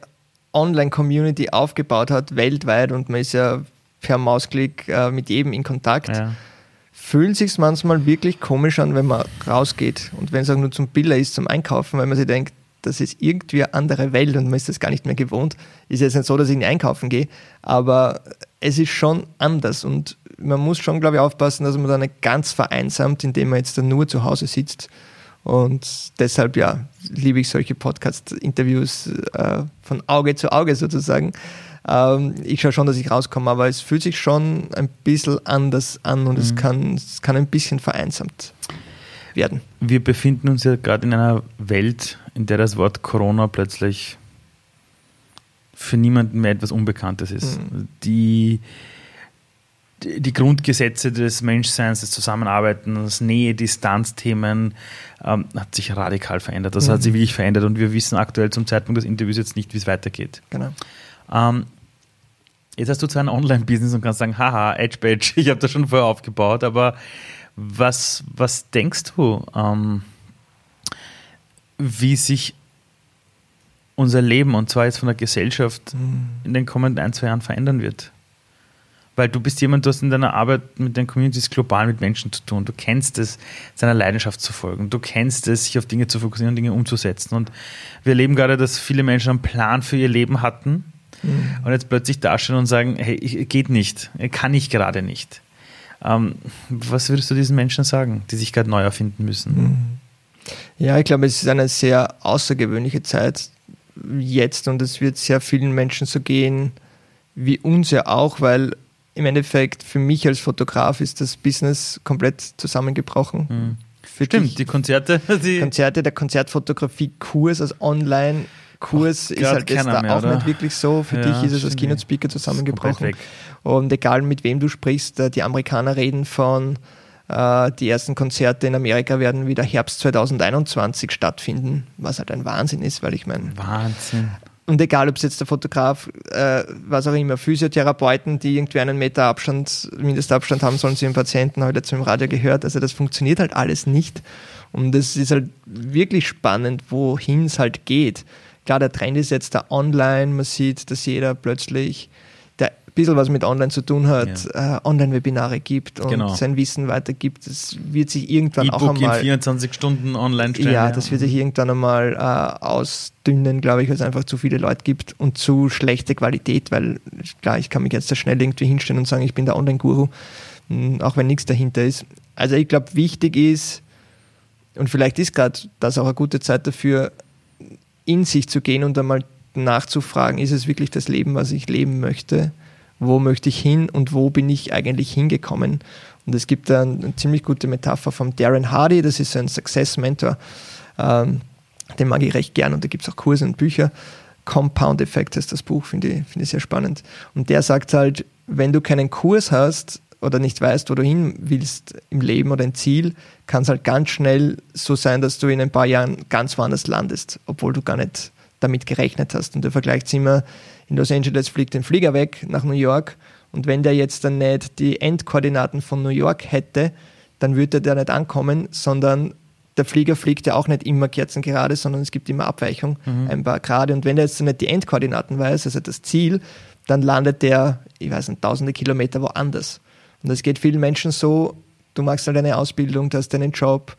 Online-Community aufgebaut hat, weltweit, und man ist ja per Mausklick äh, mit jedem in Kontakt, ja. fühlt sich manchmal wirklich komisch an, wenn man rausgeht und wenn es auch nur zum Biller ist, zum Einkaufen, weil man sich denkt, das ist irgendwie eine andere Welt und man ist das gar nicht mehr gewohnt. Ist jetzt nicht so, dass ich nicht einkaufen gehe, aber es ist schon anders und man muss schon, glaube ich, aufpassen, dass man da nicht ganz vereinsamt, indem man jetzt dann nur zu Hause sitzt und deshalb, ja, liebe ich solche Podcast-Interviews äh, von Auge zu Auge sozusagen. Ähm, ich schaue schon, dass ich rauskomme, aber es fühlt sich schon ein bisschen anders an und mhm. es, kann, es kann ein bisschen vereinsamt werden. Wir befinden uns ja gerade in einer Welt, in der das Wort Corona plötzlich für niemanden mehr etwas Unbekanntes ist. Mhm. Die die Grundgesetze des Menschseins, des Zusammenarbeitens, Nähe, Distanzthemen ähm, hat sich radikal verändert. Das mhm. hat sich wirklich verändert und wir wissen aktuell zum Zeitpunkt des Interviews jetzt nicht, wie es weitergeht. Genau. Ähm, jetzt hast du zwar ein Online-Business und kannst sagen, haha, Edge Badge, ich habe das schon vorher aufgebaut, aber was, was denkst du, ähm, wie sich unser Leben und zwar jetzt von der Gesellschaft mhm. in den kommenden ein, zwei Jahren verändern wird? Weil du bist jemand, du hast in deiner Arbeit mit den Communities global mit Menschen zu tun. Du kennst es, seiner Leidenschaft zu folgen. Du kennst es, sich auf Dinge zu fokussieren und Dinge umzusetzen. Und wir erleben gerade, dass viele Menschen einen Plan für ihr Leben hatten mhm. und jetzt plötzlich dastehen und sagen, hey, geht nicht, kann ich gerade nicht. Ähm, was würdest du diesen Menschen sagen, die sich gerade neu erfinden müssen? Mhm. Ja, ich glaube, es ist eine sehr außergewöhnliche Zeit jetzt und es wird sehr vielen Menschen so gehen, wie uns ja auch, weil im Endeffekt für mich als Fotograf ist das Business komplett zusammengebrochen. Mhm. Stimmt, dich, die Konzerte. Die Konzerte, der Konzertfotografie-Kurs als Online-Kurs ist halt jetzt da mehr, auch oder? nicht wirklich so. Für ja, dich ist es als Keynote-Speaker zusammengebrochen. Und egal mit wem du sprichst, äh, die Amerikaner reden von Äh, die ersten Konzerte in Amerika werden wieder Herbst 2021 stattfinden, was halt ein Wahnsinn ist, weil ich meine. Wahnsinn. Und egal, ob es jetzt der Fotograf, äh, was auch immer, Physiotherapeuten, die irgendwie einen Meter Abstand, Mindestabstand haben sollen zu ihren Patienten, ich dazu im Radio gehört. Also das funktioniert halt alles nicht. Und es ist halt wirklich spannend, wohin es halt geht. Klar, der Trend ist jetzt da online, man sieht, dass jeder plötzlich bisschen was mit Online zu tun hat, ja. äh, Online-Webinare gibt und genau. sein Wissen weitergibt. Das wird sich irgendwann auch einmal. in 24 Stunden online stellen. Ja, das wird sich irgendwann einmal äh, ausdünnen, glaube ich, weil es einfach zu viele Leute gibt und zu schlechte Qualität, weil klar, ich kann mich jetzt da schnell irgendwie hinstellen und sagen, ich bin der Online-Guru, hm, auch wenn nichts dahinter ist. Also ich glaube, wichtig ist, und vielleicht ist gerade das auch eine gute Zeit dafür, in sich zu gehen und einmal nachzufragen, ist es wirklich das Leben, was ich leben möchte? Wo möchte ich hin und wo bin ich eigentlich hingekommen. Und es gibt da eine, ziemlich gute Metapher von Darren Hardy, das ist ein Success Mentor, ähm, den mag ich recht gern und da gibt es auch Kurse und Bücher. Compound Effect ist das Buch, finde ich, find ich sehr spannend. Und der sagt halt, wenn du keinen Kurs hast oder nicht weißt, wo du hin willst im Leben oder ein Ziel, kann es halt ganz schnell so sein, dass du in ein paar Jahren ganz woanders landest, obwohl du gar nicht damit gerechnet hast. Und der vergleicht immer, in Los Angeles fliegt ein Flieger weg nach New York und wenn der jetzt dann nicht die Endkoordinaten von New York hätte, dann würde der nicht ankommen, sondern der Flieger fliegt ja auch nicht immer kerzengerade, sondern es gibt immer Abweichung, mhm. ein paar Grade. Und wenn er jetzt nicht die Endkoordinaten weiß, also das Ziel, dann landet der, ich weiß nicht, tausende Kilometer woanders. Und das geht vielen Menschen so, du machst halt eine Ausbildung, du hast deinen Job,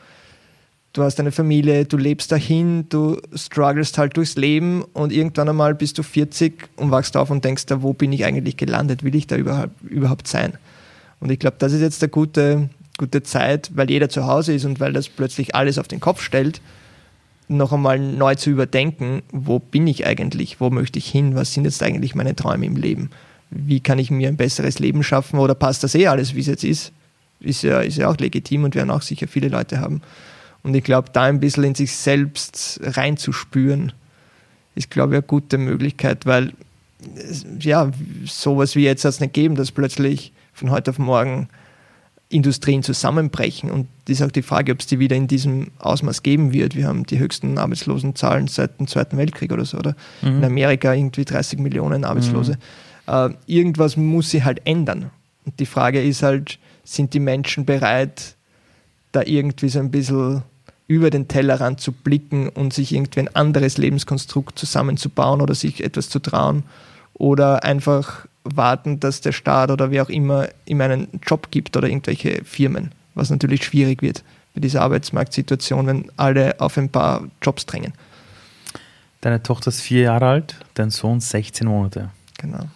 du hast eine Familie, du lebst dahin, du strugglest halt durchs Leben und irgendwann einmal bist du 40 und wachst auf und denkst da, wo bin ich eigentlich gelandet? Will ich da überhaupt, überhaupt sein? Und ich glaube, das ist jetzt eine gute, gute Zeit, weil jeder zu Hause ist und weil das plötzlich alles auf den Kopf stellt, noch einmal neu zu überdenken, wo bin ich eigentlich, wo möchte ich hin, was sind jetzt eigentlich meine Träume im Leben? Wie kann ich mir ein besseres Leben schaffen oder passt das eh alles, wie es jetzt ist? Ist ja, ist ja auch legitim und werden auch sicher viele Leute haben. Und ich glaube, da ein bisschen in sich selbst reinzuspüren, ist, glaube ich, eine gute Möglichkeit, weil ja, sowas wie jetzt hat es nicht geben, dass plötzlich von heute auf morgen Industrien zusammenbrechen. Und das ist auch die Frage, ob es die wieder in diesem Ausmaß geben wird. Wir haben die höchsten Arbeitslosenzahlen seit dem Zweiten Weltkrieg oder so, oder? Mhm. In Amerika irgendwie 30 Millionen Arbeitslose. Mhm. Äh, irgendwas muss sich halt ändern. Und die Frage ist halt, sind die Menschen bereit, da irgendwie so ein bisschen über den Tellerrand zu blicken und sich irgendwie ein anderes Lebenskonstrukt zusammenzubauen oder sich etwas zu trauen oder einfach warten, dass der Staat oder wer auch immer ihm einen Job gibt oder irgendwelche Firmen, was natürlich schwierig wird bei dieser Arbeitsmarktsituation, wenn alle auf ein paar Jobs drängen. Deine Tochter ist vier Jahre alt, dein Sohn 16 Monate. Genau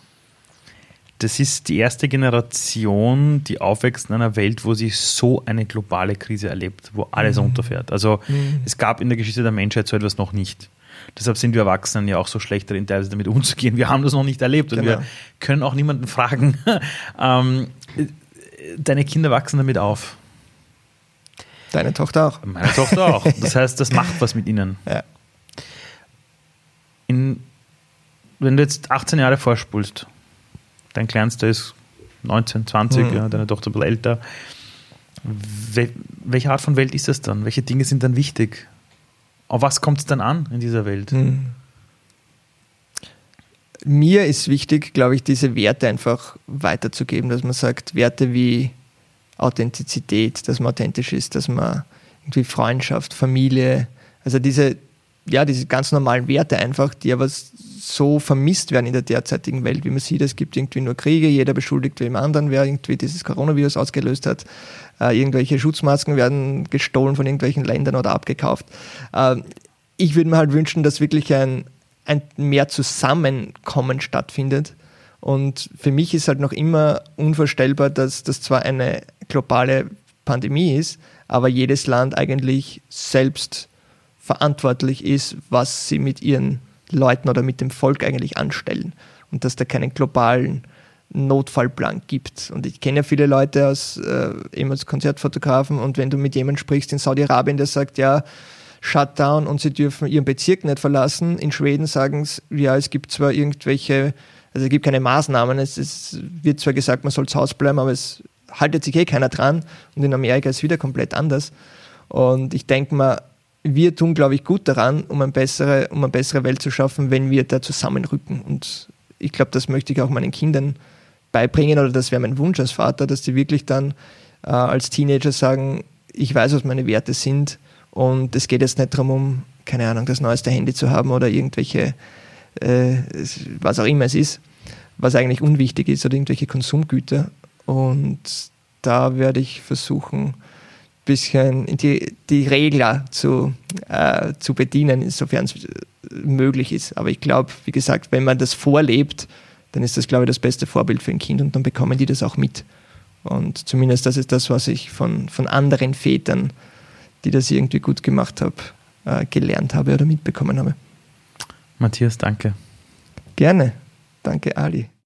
das ist die erste Generation, die aufwächst in einer Welt, wo sie so eine globale Krise erlebt, wo alles mhm. unterfährt. Also mhm. es gab in der Geschichte der Menschheit so etwas noch nicht. Deshalb sind wir Erwachsenen ja auch so schlecht darin, teilweise damit umzugehen. Wir haben das noch nicht erlebt und genau. wir können auch niemanden fragen. ähm, deine Kinder wachsen damit auf. Deine Tochter auch. Meine Tochter auch. Das heißt, das macht was mit ihnen. Ja. In, wenn du jetzt 18 Jahre vorspulst, Dein Kleinster ist 19, 20, mhm. ja, deine Tochter ein bisschen älter. welche Art von Welt ist das dann? Welche Dinge sind dann wichtig? Auf was kommt es dann an in dieser Welt? Mhm. Mir ist wichtig, glaube ich, diese Werte einfach weiterzugeben, dass man sagt, Werte wie Authentizität, dass man authentisch ist, dass man irgendwie Freundschaft, Familie, also diese, ja, diese ganz normalen Werte einfach, die aber so vermisst werden in der derzeitigen Welt, wie man sieht. Es gibt irgendwie nur Kriege, jeder beschuldigt wem anderen, wer irgendwie dieses Coronavirus ausgelöst hat. Äh, irgendwelche Schutzmasken werden gestohlen von irgendwelchen Ländern oder abgekauft. Äh, ich würde mir halt wünschen, dass wirklich ein, ein mehr Zusammenkommen stattfindet. Und für mich ist halt noch immer unvorstellbar, dass das zwar eine globale Pandemie ist, aber jedes Land eigentlich selbst verantwortlich ist, was sie mit ihren Leuten oder mit dem Volk eigentlich anstellen und dass da keinen globalen Notfallplan gibt. Und ich kenne ja viele Leute aus, äh, eben als Konzertfotografen und wenn du mit jemandem sprichst in Saudi-Arabien, der sagt, ja, Shutdown und sie dürfen ihren Bezirk nicht verlassen. In Schweden sagen sie, ja, es gibt zwar irgendwelche, also es gibt keine Maßnahmen, es, es wird zwar gesagt, man soll zu Hause bleiben, aber es haltet sich eh keiner dran und in Amerika ist es wieder komplett anders. Und ich denke mal, wir tun, glaube ich, gut daran, um, eine bessere, um eine bessere Welt zu schaffen, wenn wir da zusammenrücken. Und ich glaube, das möchte ich auch meinen Kindern beibringen oder das wäre mein Wunsch als Vater, dass die wirklich dann äh, als Teenager sagen, ich weiß, was meine Werte sind und es geht jetzt nicht darum, um, keine Ahnung, das neueste Handy zu haben oder irgendwelche, äh, was auch immer es ist, was eigentlich unwichtig ist oder irgendwelche Konsumgüter. Und da werde ich versuchen, bisschen die, die Regler zu, äh, zu bedienen, insofern es möglich ist. Aber ich glaube, wie gesagt, wenn man das vorlebt, dann ist das, glaube ich, das beste Vorbild für ein Kind und dann bekommen die das auch mit. Und zumindest das ist das, was ich von, von anderen Vätern, die das irgendwie gut gemacht haben, äh, gelernt habe oder mitbekommen habe. Matthias, danke. Gerne. Danke, Ali.